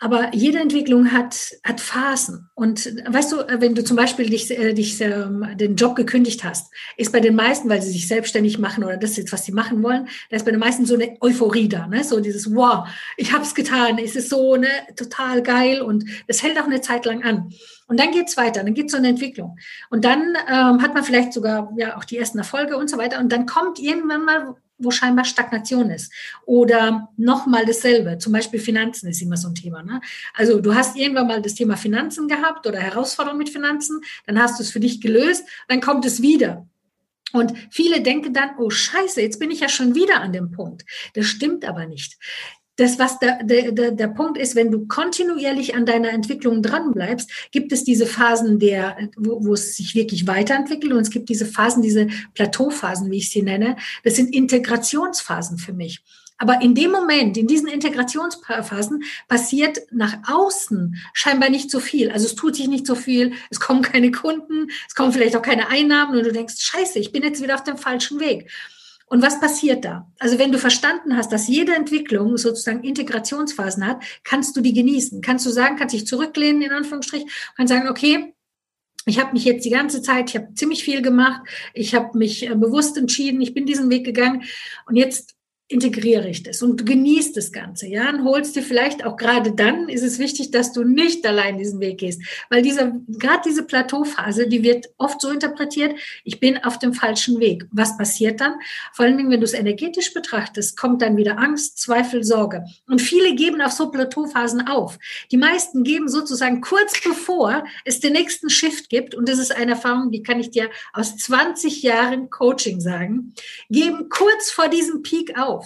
Aber jede Entwicklung hat, hat Phasen. Und weißt du, wenn du zum Beispiel dich, äh, dich ähm, den Job gekündigt hast, ist bei den meisten, weil sie sich selbstständig machen oder das ist, was sie machen wollen, da ist bei den meisten so eine Euphorie da, ne? so dieses, wow, ich habe es getan, es ist so ne, total geil und das hält auch eine Zeit lang an. Und dann geht's weiter, dann geht's so eine Entwicklung. Und dann ähm, hat man vielleicht sogar ja auch die ersten Erfolge und so weiter. Und dann kommt irgendwann mal wo scheinbar Stagnation ist. Oder nochmal dasselbe, zum Beispiel Finanzen ist immer so ein Thema. Ne? Also du hast irgendwann mal das Thema Finanzen gehabt oder Herausforderungen mit Finanzen, dann hast du es für dich gelöst, dann kommt es wieder. Und viele denken dann, oh scheiße, jetzt bin ich ja schon wieder an dem Punkt. Das stimmt aber nicht das, was der, der, der Punkt ist, wenn du kontinuierlich an deiner Entwicklung dranbleibst, gibt es diese Phasen, der, wo, wo es sich wirklich weiterentwickelt und es gibt diese Phasen, diese Plateauphasen, wie ich sie nenne. Das sind Integrationsphasen für mich. Aber in dem Moment, in diesen Integrationsphasen, passiert nach außen scheinbar nicht so viel. Also es tut sich nicht so viel, es kommen keine Kunden, es kommen vielleicht auch keine Einnahmen und du denkst, scheiße, ich bin jetzt wieder auf dem falschen Weg. Und was passiert da? Also wenn du verstanden hast, dass jede Entwicklung sozusagen Integrationsphasen hat, kannst du die genießen. Kannst du sagen, kannst dich zurücklehnen, in Anführungsstrich, kannst sagen, okay, ich habe mich jetzt die ganze Zeit, ich habe ziemlich viel gemacht, ich habe mich äh, bewusst entschieden, ich bin diesen Weg gegangen und jetzt integriere ich das und du genießt das Ganze, ja, und holst dir vielleicht auch gerade dann ist es wichtig, dass du nicht allein diesen Weg gehst, weil dieser, gerade diese Plateauphase, die wird oft so interpretiert, ich bin auf dem falschen Weg. Was passiert dann? Vor allen Dingen, wenn du es energetisch betrachtest, kommt dann wieder Angst, Zweifel, Sorge. Und viele geben auf so Plateauphasen auf. Die meisten geben sozusagen kurz bevor es den nächsten Shift gibt, und das ist eine Erfahrung, die kann ich dir aus 20 Jahren Coaching sagen, geben kurz vor diesem Peak auf.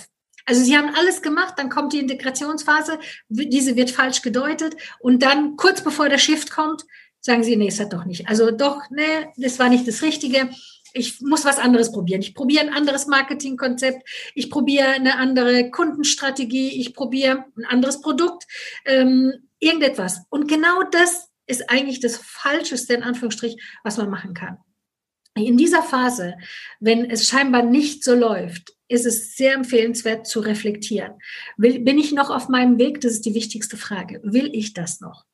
Also sie haben alles gemacht, dann kommt die Integrationsphase, diese wird falsch gedeutet und dann kurz bevor der Shift kommt, sagen sie, nee, es hat doch nicht. Also doch, nee, das war nicht das Richtige. Ich muss was anderes probieren. Ich probiere ein anderes Marketingkonzept. Ich probiere eine andere Kundenstrategie. Ich probiere ein anderes Produkt. Ähm, irgendetwas. Und genau das ist eigentlich das Falscheste, in Anführungsstrich, was man machen kann. In dieser Phase, wenn es scheinbar nicht so läuft, ist es sehr empfehlenswert zu reflektieren. Will, bin ich noch auf meinem Weg? Das ist die wichtigste Frage. Will ich das noch?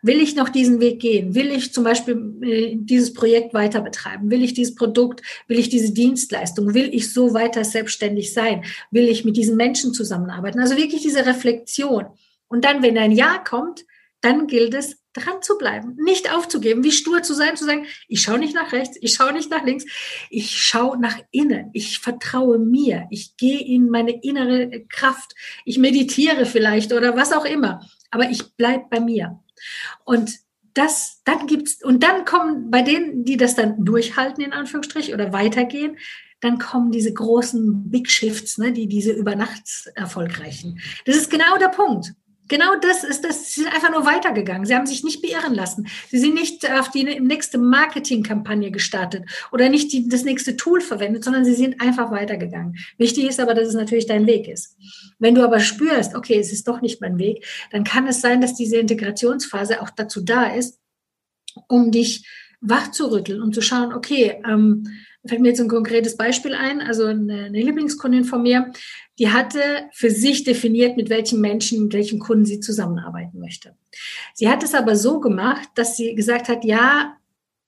Will ich noch diesen Weg gehen? Will ich zum Beispiel äh, dieses Projekt weiter betreiben? Will ich dieses Produkt? Will ich diese Dienstleistung? Will ich so weiter selbstständig sein? Will ich mit diesen Menschen zusammenarbeiten? Also wirklich diese Reflexion. Und dann, wenn ein Ja kommt, dann gilt es, dran zu bleiben, nicht aufzugeben, wie stur zu sein, zu sagen, ich schaue nicht nach rechts, ich schaue nicht nach links, ich schaue nach innen, ich vertraue mir, ich gehe in meine innere Kraft, ich meditiere vielleicht oder was auch immer, aber ich bleibe bei mir. Und das, dann gibt's, und dann kommen bei denen, die das dann durchhalten, in Anführungsstrich, oder weitergehen, dann kommen diese großen Big Shifts, ne, die diese Übernachtserfolgreichen. Das ist genau der Punkt. Genau das ist das. Sie sind einfach nur weitergegangen. Sie haben sich nicht beirren lassen. Sie sind nicht auf die nächste Marketingkampagne gestartet oder nicht die, das nächste Tool verwendet, sondern sie sind einfach weitergegangen. Wichtig ist aber, dass es natürlich dein Weg ist. Wenn du aber spürst, okay, es ist doch nicht mein Weg, dann kann es sein, dass diese Integrationsphase auch dazu da ist, um dich wach zu rütteln und zu schauen, okay, ähm, fällt mir jetzt ein konkretes Beispiel ein. Also eine, eine Lieblingskundin von mir, die hatte für sich definiert, mit welchen Menschen, mit welchen Kunden sie zusammenarbeiten möchte. Sie hat es aber so gemacht, dass sie gesagt hat, ja,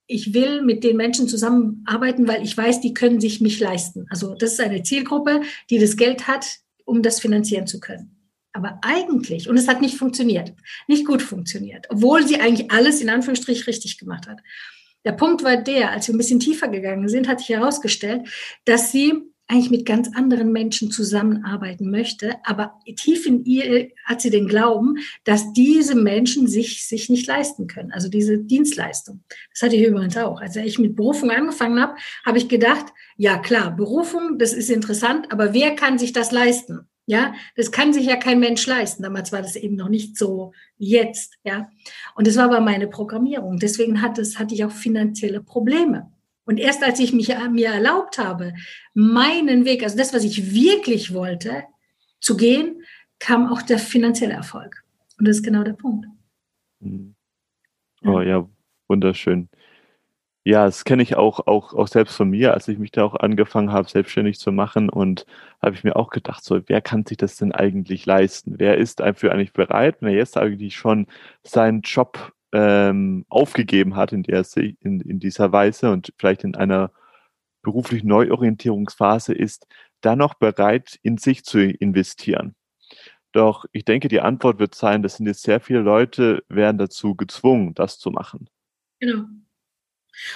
ich will mit den Menschen zusammenarbeiten, weil ich weiß, die können sich mich leisten. Also das ist eine Zielgruppe, die das Geld hat, um das finanzieren zu können. Aber eigentlich, und es hat nicht funktioniert, nicht gut funktioniert, obwohl sie eigentlich alles in Anführungsstrich richtig gemacht hat. Der Punkt war der, als wir ein bisschen tiefer gegangen sind, hat sich herausgestellt, dass sie eigentlich mit ganz anderen Menschen zusammenarbeiten möchte, aber tief in ihr hat sie den Glauben, dass diese Menschen sich, sich nicht leisten können, also diese Dienstleistung. Das hatte ich übrigens auch. Als ich mit Berufung angefangen habe, habe ich gedacht, ja klar, Berufung, das ist interessant, aber wer kann sich das leisten? Ja, das kann sich ja kein Mensch leisten. Damals war das eben noch nicht so wie jetzt. Ja, und das war aber meine Programmierung. Deswegen hat es, hatte ich auch finanzielle Probleme. Und erst als ich mich mir erlaubt habe, meinen Weg, also das, was ich wirklich wollte, zu gehen, kam auch der finanzielle Erfolg. Und das ist genau der Punkt. Mhm. Oh ja, wunderschön. Ja, das kenne ich auch, auch, auch selbst von mir, als ich mich da auch angefangen habe, selbstständig zu machen. Und habe ich mir auch gedacht, so, wer kann sich das denn eigentlich leisten? Wer ist dafür eigentlich bereit, wenn er jetzt eigentlich schon seinen Job ähm, aufgegeben hat in, der, in, in dieser Weise und vielleicht in einer beruflichen Neuorientierungsphase ist, da noch bereit, in sich zu investieren? Doch ich denke, die Antwort wird sein, das sind jetzt sehr viele Leute, werden dazu gezwungen, das zu machen. Genau.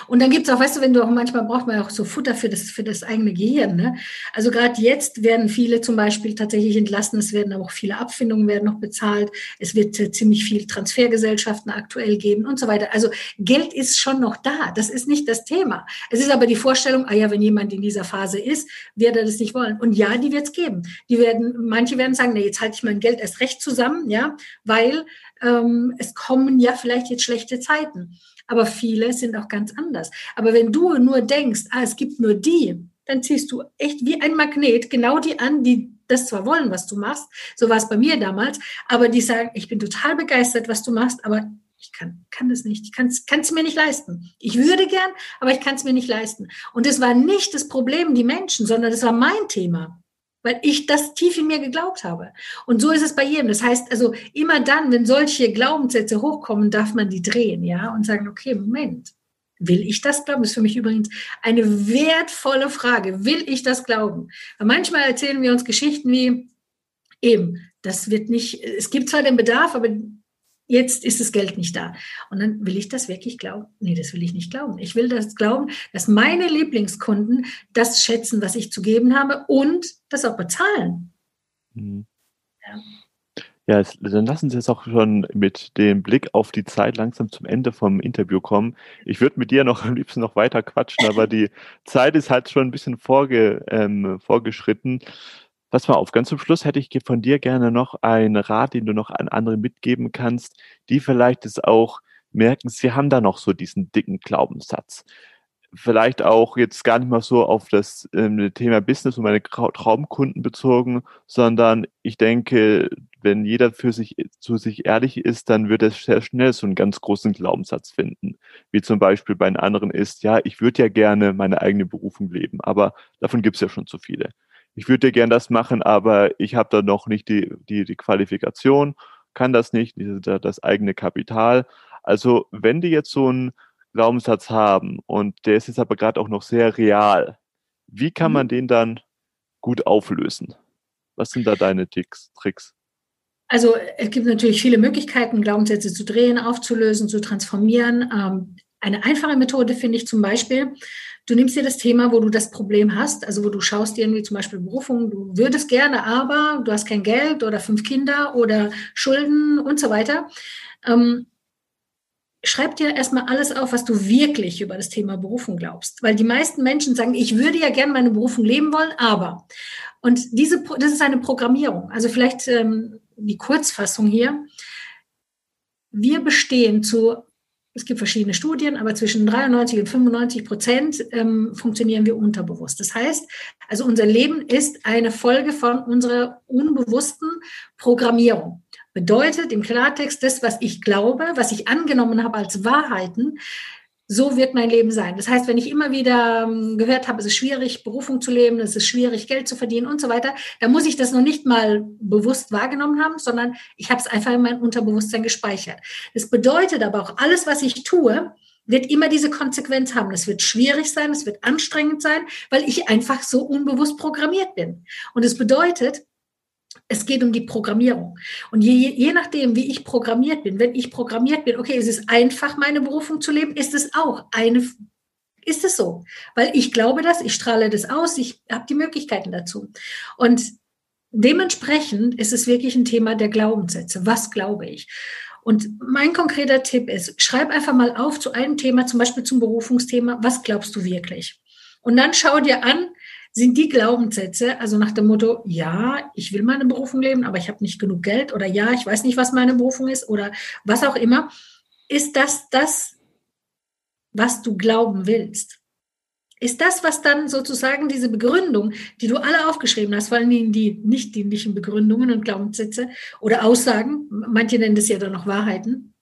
Und dann gibt es auch, weißt du, wenn du auch manchmal braucht man auch so Futter für das, für das eigene Gehirn. Ne? Also gerade jetzt werden viele zum Beispiel tatsächlich entlassen, es werden auch viele Abfindungen werden noch bezahlt, es wird äh, ziemlich viel Transfergesellschaften aktuell geben und so weiter. Also Geld ist schon noch da, das ist nicht das Thema. Es ist aber die Vorstellung, ah ja, wenn jemand in dieser Phase ist, wird er das nicht wollen. Und ja, die wird es geben. Die werden, manche werden sagen, nee, jetzt halte ich mein Geld erst recht zusammen, ja, weil ähm, es kommen ja vielleicht jetzt schlechte Zeiten aber viele sind auch ganz anders. Aber wenn du nur denkst, ah, es gibt nur die, dann ziehst du echt wie ein Magnet genau die an, die das zwar wollen, was du machst, so war es bei mir damals, aber die sagen, ich bin total begeistert, was du machst, aber ich kann, kann das nicht, ich kann es mir nicht leisten. Ich würde gern, aber ich kann es mir nicht leisten. Und es war nicht das Problem, die Menschen, sondern es war mein Thema weil ich das tief in mir geglaubt habe. Und so ist es bei jedem. Das heißt also, immer dann, wenn solche Glaubenssätze hochkommen, darf man die drehen, ja, und sagen, okay, Moment, will ich das glauben? Das ist für mich übrigens eine wertvolle Frage. Will ich das glauben? Weil manchmal erzählen wir uns Geschichten wie, eben, das wird nicht, es gibt zwar den Bedarf, aber jetzt ist das Geld nicht da. Und dann will ich das wirklich glauben? Nee, das will ich nicht glauben. Ich will das glauben, dass meine Lieblingskunden das schätzen, was ich zu geben habe und das auch bezahlen. Mhm. Ja. Ja, es, dann lassen Sie jetzt auch schon mit dem Blick auf die Zeit langsam zum Ende vom Interview kommen. Ich würde mit dir noch am liebsten noch weiter quatschen, aber die Zeit ist halt schon ein bisschen vorge, ähm, vorgeschritten. Pass mal auf, ganz zum Schluss hätte ich von dir gerne noch einen Rat, den du noch an andere mitgeben kannst, die vielleicht es auch merken, sie haben da noch so diesen dicken Glaubenssatz. Vielleicht auch jetzt gar nicht mal so auf das äh, Thema Business und meine Traumkunden bezogen, sondern ich denke, wenn jeder für sich zu sich ehrlich ist, dann wird er sehr schnell so einen ganz großen Glaubenssatz finden. Wie zum Beispiel bei einem anderen ist, ja, ich würde ja gerne meine eigene Berufung leben, aber davon gibt es ja schon zu viele ich würde dir gern das machen, aber ich habe da noch nicht die, die, die Qualifikation. kann das nicht, das eigene Kapital. Also wenn die jetzt so einen Glaubenssatz haben und der ist jetzt aber gerade auch noch sehr real, wie kann man mhm. den dann gut auflösen? Was sind da deine Ticks, Tricks? Also es gibt natürlich viele Möglichkeiten, Glaubenssätze zu drehen, aufzulösen, zu transformieren. Ähm, eine einfache Methode finde ich zum Beispiel, du nimmst dir das Thema, wo du das Problem hast, also wo du schaust dir irgendwie zum Beispiel Berufung, du würdest gerne, aber du hast kein Geld oder fünf Kinder oder Schulden und so weiter. Ähm, schreib dir erstmal alles auf, was du wirklich über das Thema Berufung glaubst. Weil die meisten Menschen sagen, ich würde ja gerne meine Berufung leben wollen, aber. Und diese, das ist eine Programmierung. Also vielleicht ähm, die Kurzfassung hier. Wir bestehen zu, es gibt verschiedene Studien, aber zwischen 93 und 95 Prozent ähm, funktionieren wir unterbewusst. Das heißt, also unser Leben ist eine Folge von unserer unbewussten Programmierung. Bedeutet im Klartext, das, was ich glaube, was ich angenommen habe als Wahrheiten, so wird mein Leben sein. Das heißt, wenn ich immer wieder ähm, gehört habe, es ist schwierig, Berufung zu leben, es ist schwierig, Geld zu verdienen und so weiter, dann muss ich das noch nicht mal bewusst wahrgenommen haben, sondern ich habe es einfach in mein Unterbewusstsein gespeichert. Das bedeutet aber auch, alles, was ich tue, wird immer diese Konsequenz haben. Es wird schwierig sein, es wird anstrengend sein, weil ich einfach so unbewusst programmiert bin. Und es bedeutet, es geht um die Programmierung. Und je, je nachdem, wie ich programmiert bin, wenn ich programmiert bin, okay, es ist einfach, meine Berufung zu leben, ist es auch eine, ist es so. Weil ich glaube das, ich strahle das aus, ich habe die Möglichkeiten dazu. Und dementsprechend ist es wirklich ein Thema der Glaubenssätze. Was glaube ich? Und mein konkreter Tipp ist, schreib einfach mal auf zu einem Thema, zum Beispiel zum Berufungsthema, was glaubst du wirklich? Und dann schau dir an, sind die Glaubenssätze, also nach dem Motto, ja, ich will meine Berufung leben, aber ich habe nicht genug Geld oder ja, ich weiß nicht, was meine Berufung ist oder was auch immer, ist das das, was du glauben willst? Ist das, was dann sozusagen diese Begründung, die du alle aufgeschrieben hast, vor allem die nicht dienlichen Begründungen und Glaubenssätze oder Aussagen, manche nennen das ja dann noch Wahrheiten,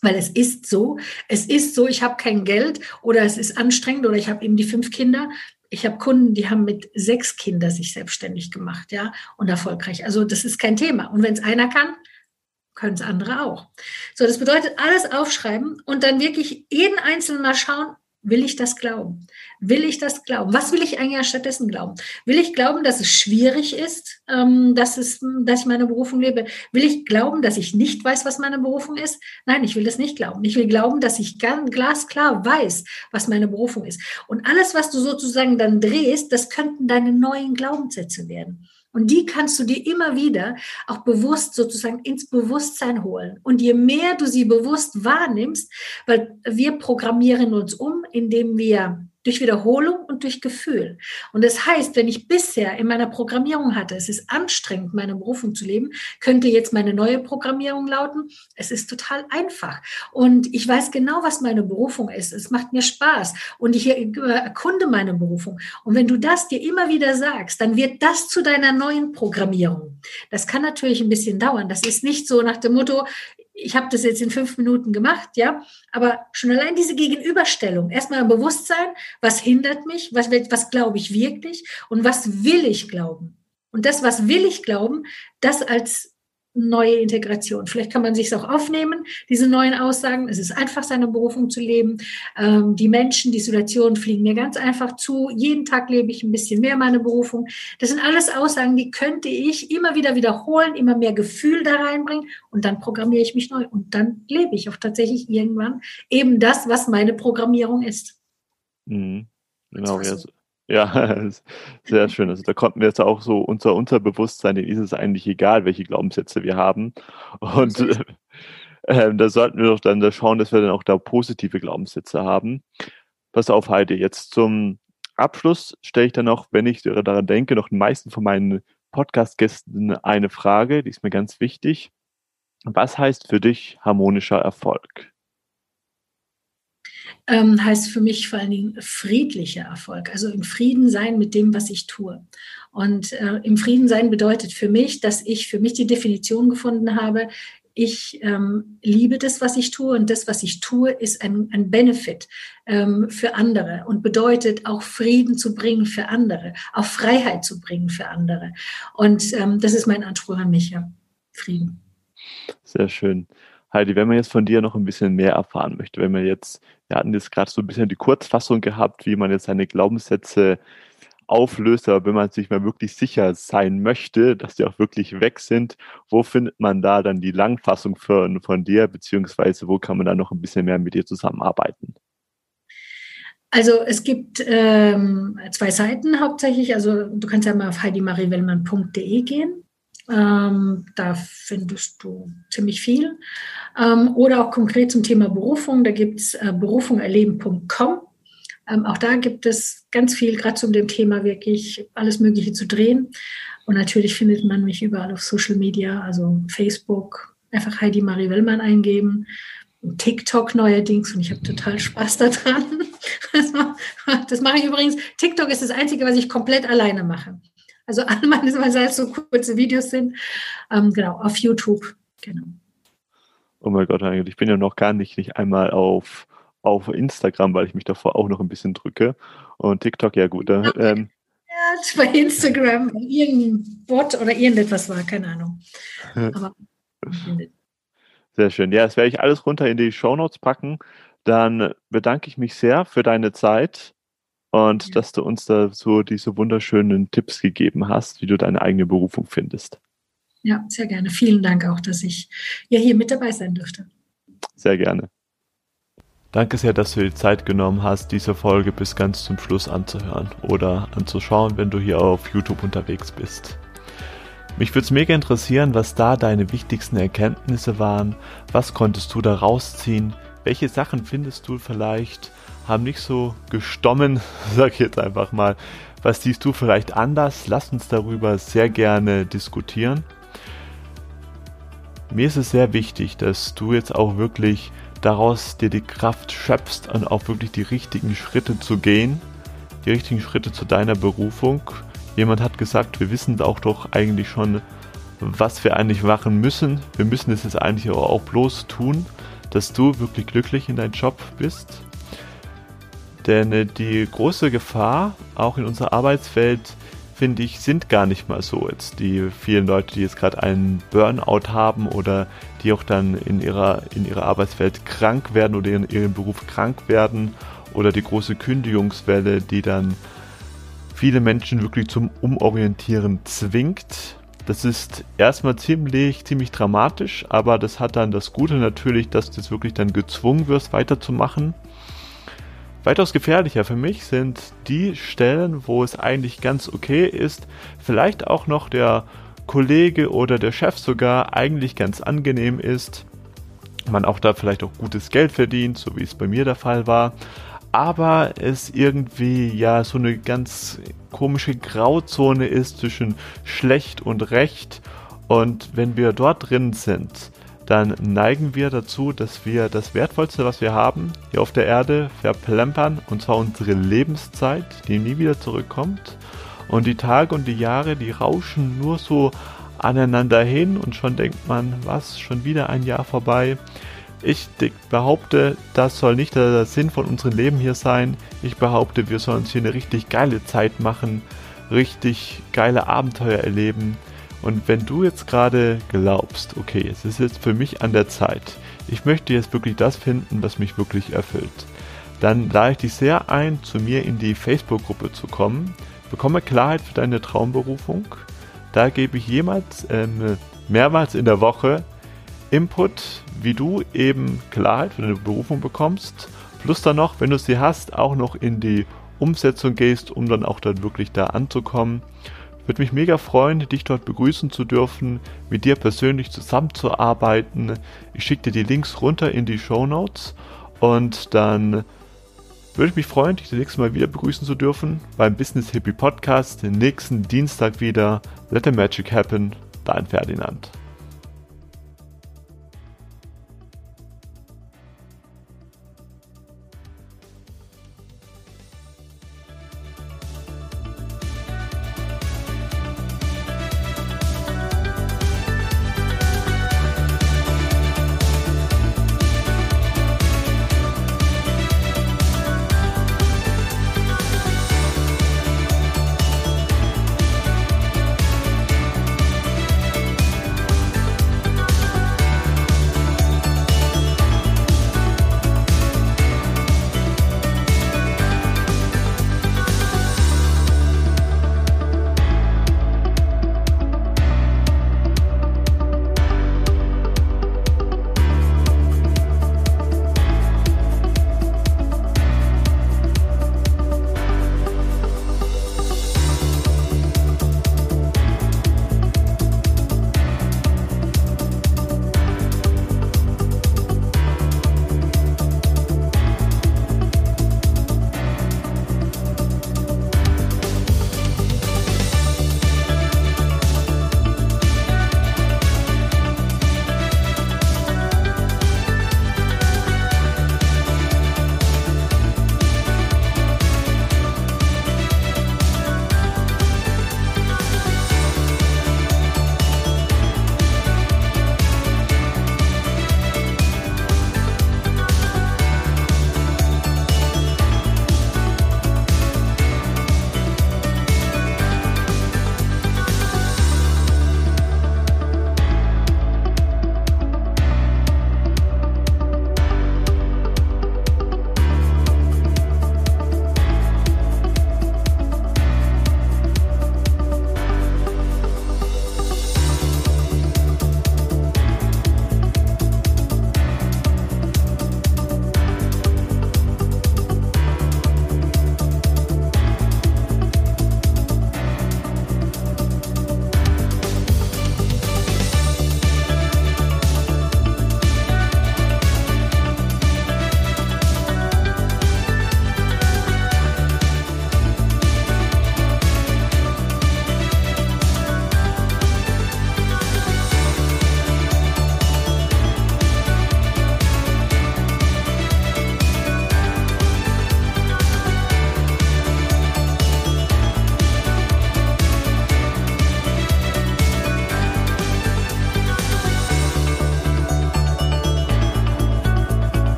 weil es ist so, es ist so, ich habe kein Geld oder es ist anstrengend oder ich habe eben die fünf Kinder, ich habe Kunden, die haben mit sechs Kindern sich selbstständig gemacht, ja, und erfolgreich. Also das ist kein Thema. Und wenn es einer kann, können es andere auch. So, das bedeutet alles aufschreiben und dann wirklich jeden einzelnen mal schauen, Will ich das glauben? Will ich das glauben? Was will ich eigentlich stattdessen glauben? Will ich glauben, dass es schwierig ist, ähm, dass, es, dass ich meine Berufung lebe? Will ich glauben, dass ich nicht weiß, was meine Berufung ist? Nein, ich will das nicht glauben. Ich will glauben, dass ich ganz glasklar weiß, was meine Berufung ist. Und alles, was du sozusagen dann drehst, das könnten deine neuen Glaubenssätze werden. Und die kannst du dir immer wieder auch bewusst sozusagen ins Bewusstsein holen. Und je mehr du sie bewusst wahrnimmst, weil wir programmieren uns um, indem wir durch Wiederholung und durch Gefühl. Und das heißt, wenn ich bisher in meiner Programmierung hatte, es ist anstrengend, meine Berufung zu leben, könnte jetzt meine neue Programmierung lauten, es ist total einfach. Und ich weiß genau, was meine Berufung ist. Es macht mir Spaß. Und ich erkunde meine Berufung. Und wenn du das dir immer wieder sagst, dann wird das zu deiner neuen Programmierung. Das kann natürlich ein bisschen dauern. Das ist nicht so nach dem Motto, ich habe das jetzt in fünf Minuten gemacht, ja, aber schon allein diese Gegenüberstellung, erstmal ein Bewusstsein, was hindert mich, was, was glaube ich wirklich und was will ich glauben. Und das, was will ich glauben, das als neue Integration. Vielleicht kann man sich auch aufnehmen, diese neuen Aussagen. Es ist einfach, seine Berufung zu leben. Ähm, die Menschen, die Situationen fliegen mir ganz einfach zu. Jeden Tag lebe ich ein bisschen mehr meine Berufung. Das sind alles Aussagen, die könnte ich immer wieder wiederholen, immer mehr Gefühl da reinbringen und dann programmiere ich mich neu und dann lebe ich auch tatsächlich irgendwann eben das, was meine Programmierung ist. Mhm. Genau, ja. Ja, sehr schön. Also da konnten wir jetzt auch so unser Unterbewusstsein, denen ist es eigentlich egal, welche Glaubenssätze wir haben. Und äh, äh, da sollten wir doch dann da schauen, dass wir dann auch da positive Glaubenssätze haben. Pass auf, Heidi, jetzt zum Abschluss stelle ich dann noch, wenn ich daran denke, noch den meisten von meinen Podcast-Gästen eine Frage, die ist mir ganz wichtig. Was heißt für dich harmonischer Erfolg? Ähm, heißt für mich vor allen Dingen friedlicher Erfolg, also im Frieden sein mit dem, was ich tue. Und äh, im Frieden sein bedeutet für mich, dass ich für mich die Definition gefunden habe, ich ähm, liebe das, was ich tue und das, was ich tue, ist ein, ein Benefit ähm, für andere und bedeutet auch Frieden zu bringen für andere, auch Freiheit zu bringen für andere. Und ähm, das ist mein Anspruch an mich, ja. Frieden. Sehr schön. Heidi, wenn man jetzt von dir noch ein bisschen mehr erfahren möchte, wenn man jetzt, wir hatten jetzt gerade so ein bisschen die Kurzfassung gehabt, wie man jetzt seine Glaubenssätze auflöst, aber wenn man sich mal wirklich sicher sein möchte, dass die auch wirklich weg sind, wo findet man da dann die Langfassung von, von dir, beziehungsweise wo kann man da noch ein bisschen mehr mit dir zusammenarbeiten? Also es gibt ähm, zwei Seiten hauptsächlich. Also du kannst ja mal auf heidimariewellmann.de gehen. Ähm, da findest du ziemlich viel. Ähm, oder auch konkret zum Thema Berufung, da gibt es äh, berufungerleben.com. Ähm, auch da gibt es ganz viel, gerade zum dem Thema wirklich alles Mögliche zu drehen. Und natürlich findet man mich überall auf Social Media, also Facebook, einfach Heidi Marie Wellmann eingeben. TikTok neuerdings und ich habe total Spaß daran. Das, das mache ich übrigens. TikTok ist das Einzige, was ich komplett alleine mache. Also meine, weil es so kurze Videos sind. Ähm, genau, auf YouTube. Genau. Oh mein Gott, ich bin ja noch gar nicht, nicht einmal auf, auf Instagram, weil ich mich davor auch noch ein bisschen drücke. Und TikTok, ja gut. Okay. Ähm, ja, bei Instagram, irgendein Bot oder irgendetwas war, keine Ahnung. Aber sehr schön. Ja, das werde ich alles runter in die Show Notes packen. Dann bedanke ich mich sehr für deine Zeit und ja. dass du uns da so diese wunderschönen Tipps gegeben hast, wie du deine eigene Berufung findest. Ja, sehr gerne. Vielen Dank auch, dass ich ja hier mit dabei sein durfte. Sehr gerne. Danke sehr, dass du die Zeit genommen hast, diese Folge bis ganz zum Schluss anzuhören oder anzuschauen, wenn du hier auf YouTube unterwegs bist. Mich würde es mega interessieren, was da deine wichtigsten Erkenntnisse waren. Was konntest du da rausziehen? Welche Sachen findest du vielleicht haben nicht so gestommen, sag ich jetzt einfach mal. Was siehst du vielleicht anders? Lass uns darüber sehr gerne diskutieren. Mir ist es sehr wichtig, dass du jetzt auch wirklich daraus dir die Kraft schöpfst und auch wirklich die richtigen Schritte zu gehen, die richtigen Schritte zu deiner Berufung Jemand hat gesagt, wir wissen auch doch eigentlich schon, was wir eigentlich machen müssen. Wir müssen es jetzt eigentlich auch bloß tun, dass du wirklich glücklich in deinem Job bist. Denn äh, die große Gefahr, auch in unserer Arbeitswelt, finde ich, sind gar nicht mal so jetzt. Die vielen Leute, die jetzt gerade einen Burnout haben oder die auch dann in ihrer, in ihrer Arbeitswelt krank werden oder in ihrem Beruf krank werden oder die große Kündigungswelle, die dann viele Menschen wirklich zum Umorientieren zwingt. Das ist erstmal ziemlich, ziemlich dramatisch, aber das hat dann das Gute natürlich, dass du wirklich dann gezwungen wirst, weiterzumachen. Weitaus gefährlicher für mich sind die Stellen, wo es eigentlich ganz okay ist, vielleicht auch noch der Kollege oder der Chef sogar eigentlich ganz angenehm ist, man auch da vielleicht auch gutes Geld verdient, so wie es bei mir der Fall war, aber es irgendwie ja so eine ganz komische Grauzone ist zwischen schlecht und recht. Und wenn wir dort drin sind, dann neigen wir dazu, dass wir das Wertvollste, was wir haben, hier auf der Erde verplempern, und zwar unsere Lebenszeit, die nie wieder zurückkommt. Und die Tage und die Jahre, die rauschen nur so aneinander hin und schon denkt man, was, schon wieder ein Jahr vorbei. Ich behaupte, das soll nicht der Sinn von unserem Leben hier sein. Ich behaupte, wir sollen uns hier eine richtig geile Zeit machen, richtig geile Abenteuer erleben. Und wenn du jetzt gerade glaubst, okay, es ist jetzt für mich an der Zeit, ich möchte jetzt wirklich das finden, was mich wirklich erfüllt, dann lade ich dich sehr ein, zu mir in die Facebook-Gruppe zu kommen. Bekomme Klarheit für deine Traumberufung. Da gebe ich jemals ähm, mehrmals in der Woche Input, wie du eben Klarheit für deine Berufung bekommst. Plus dann noch, wenn du sie hast, auch noch in die Umsetzung gehst, um dann auch dann wirklich da anzukommen. Würde mich mega freuen, dich dort begrüßen zu dürfen, mit dir persönlich zusammenzuarbeiten. Ich schicke dir die Links runter in die Show Notes und dann würde ich mich freuen, dich das nächste Mal wieder begrüßen zu dürfen beim Business Hippie Podcast, den nächsten Dienstag wieder. Let the Magic Happen, dein Ferdinand.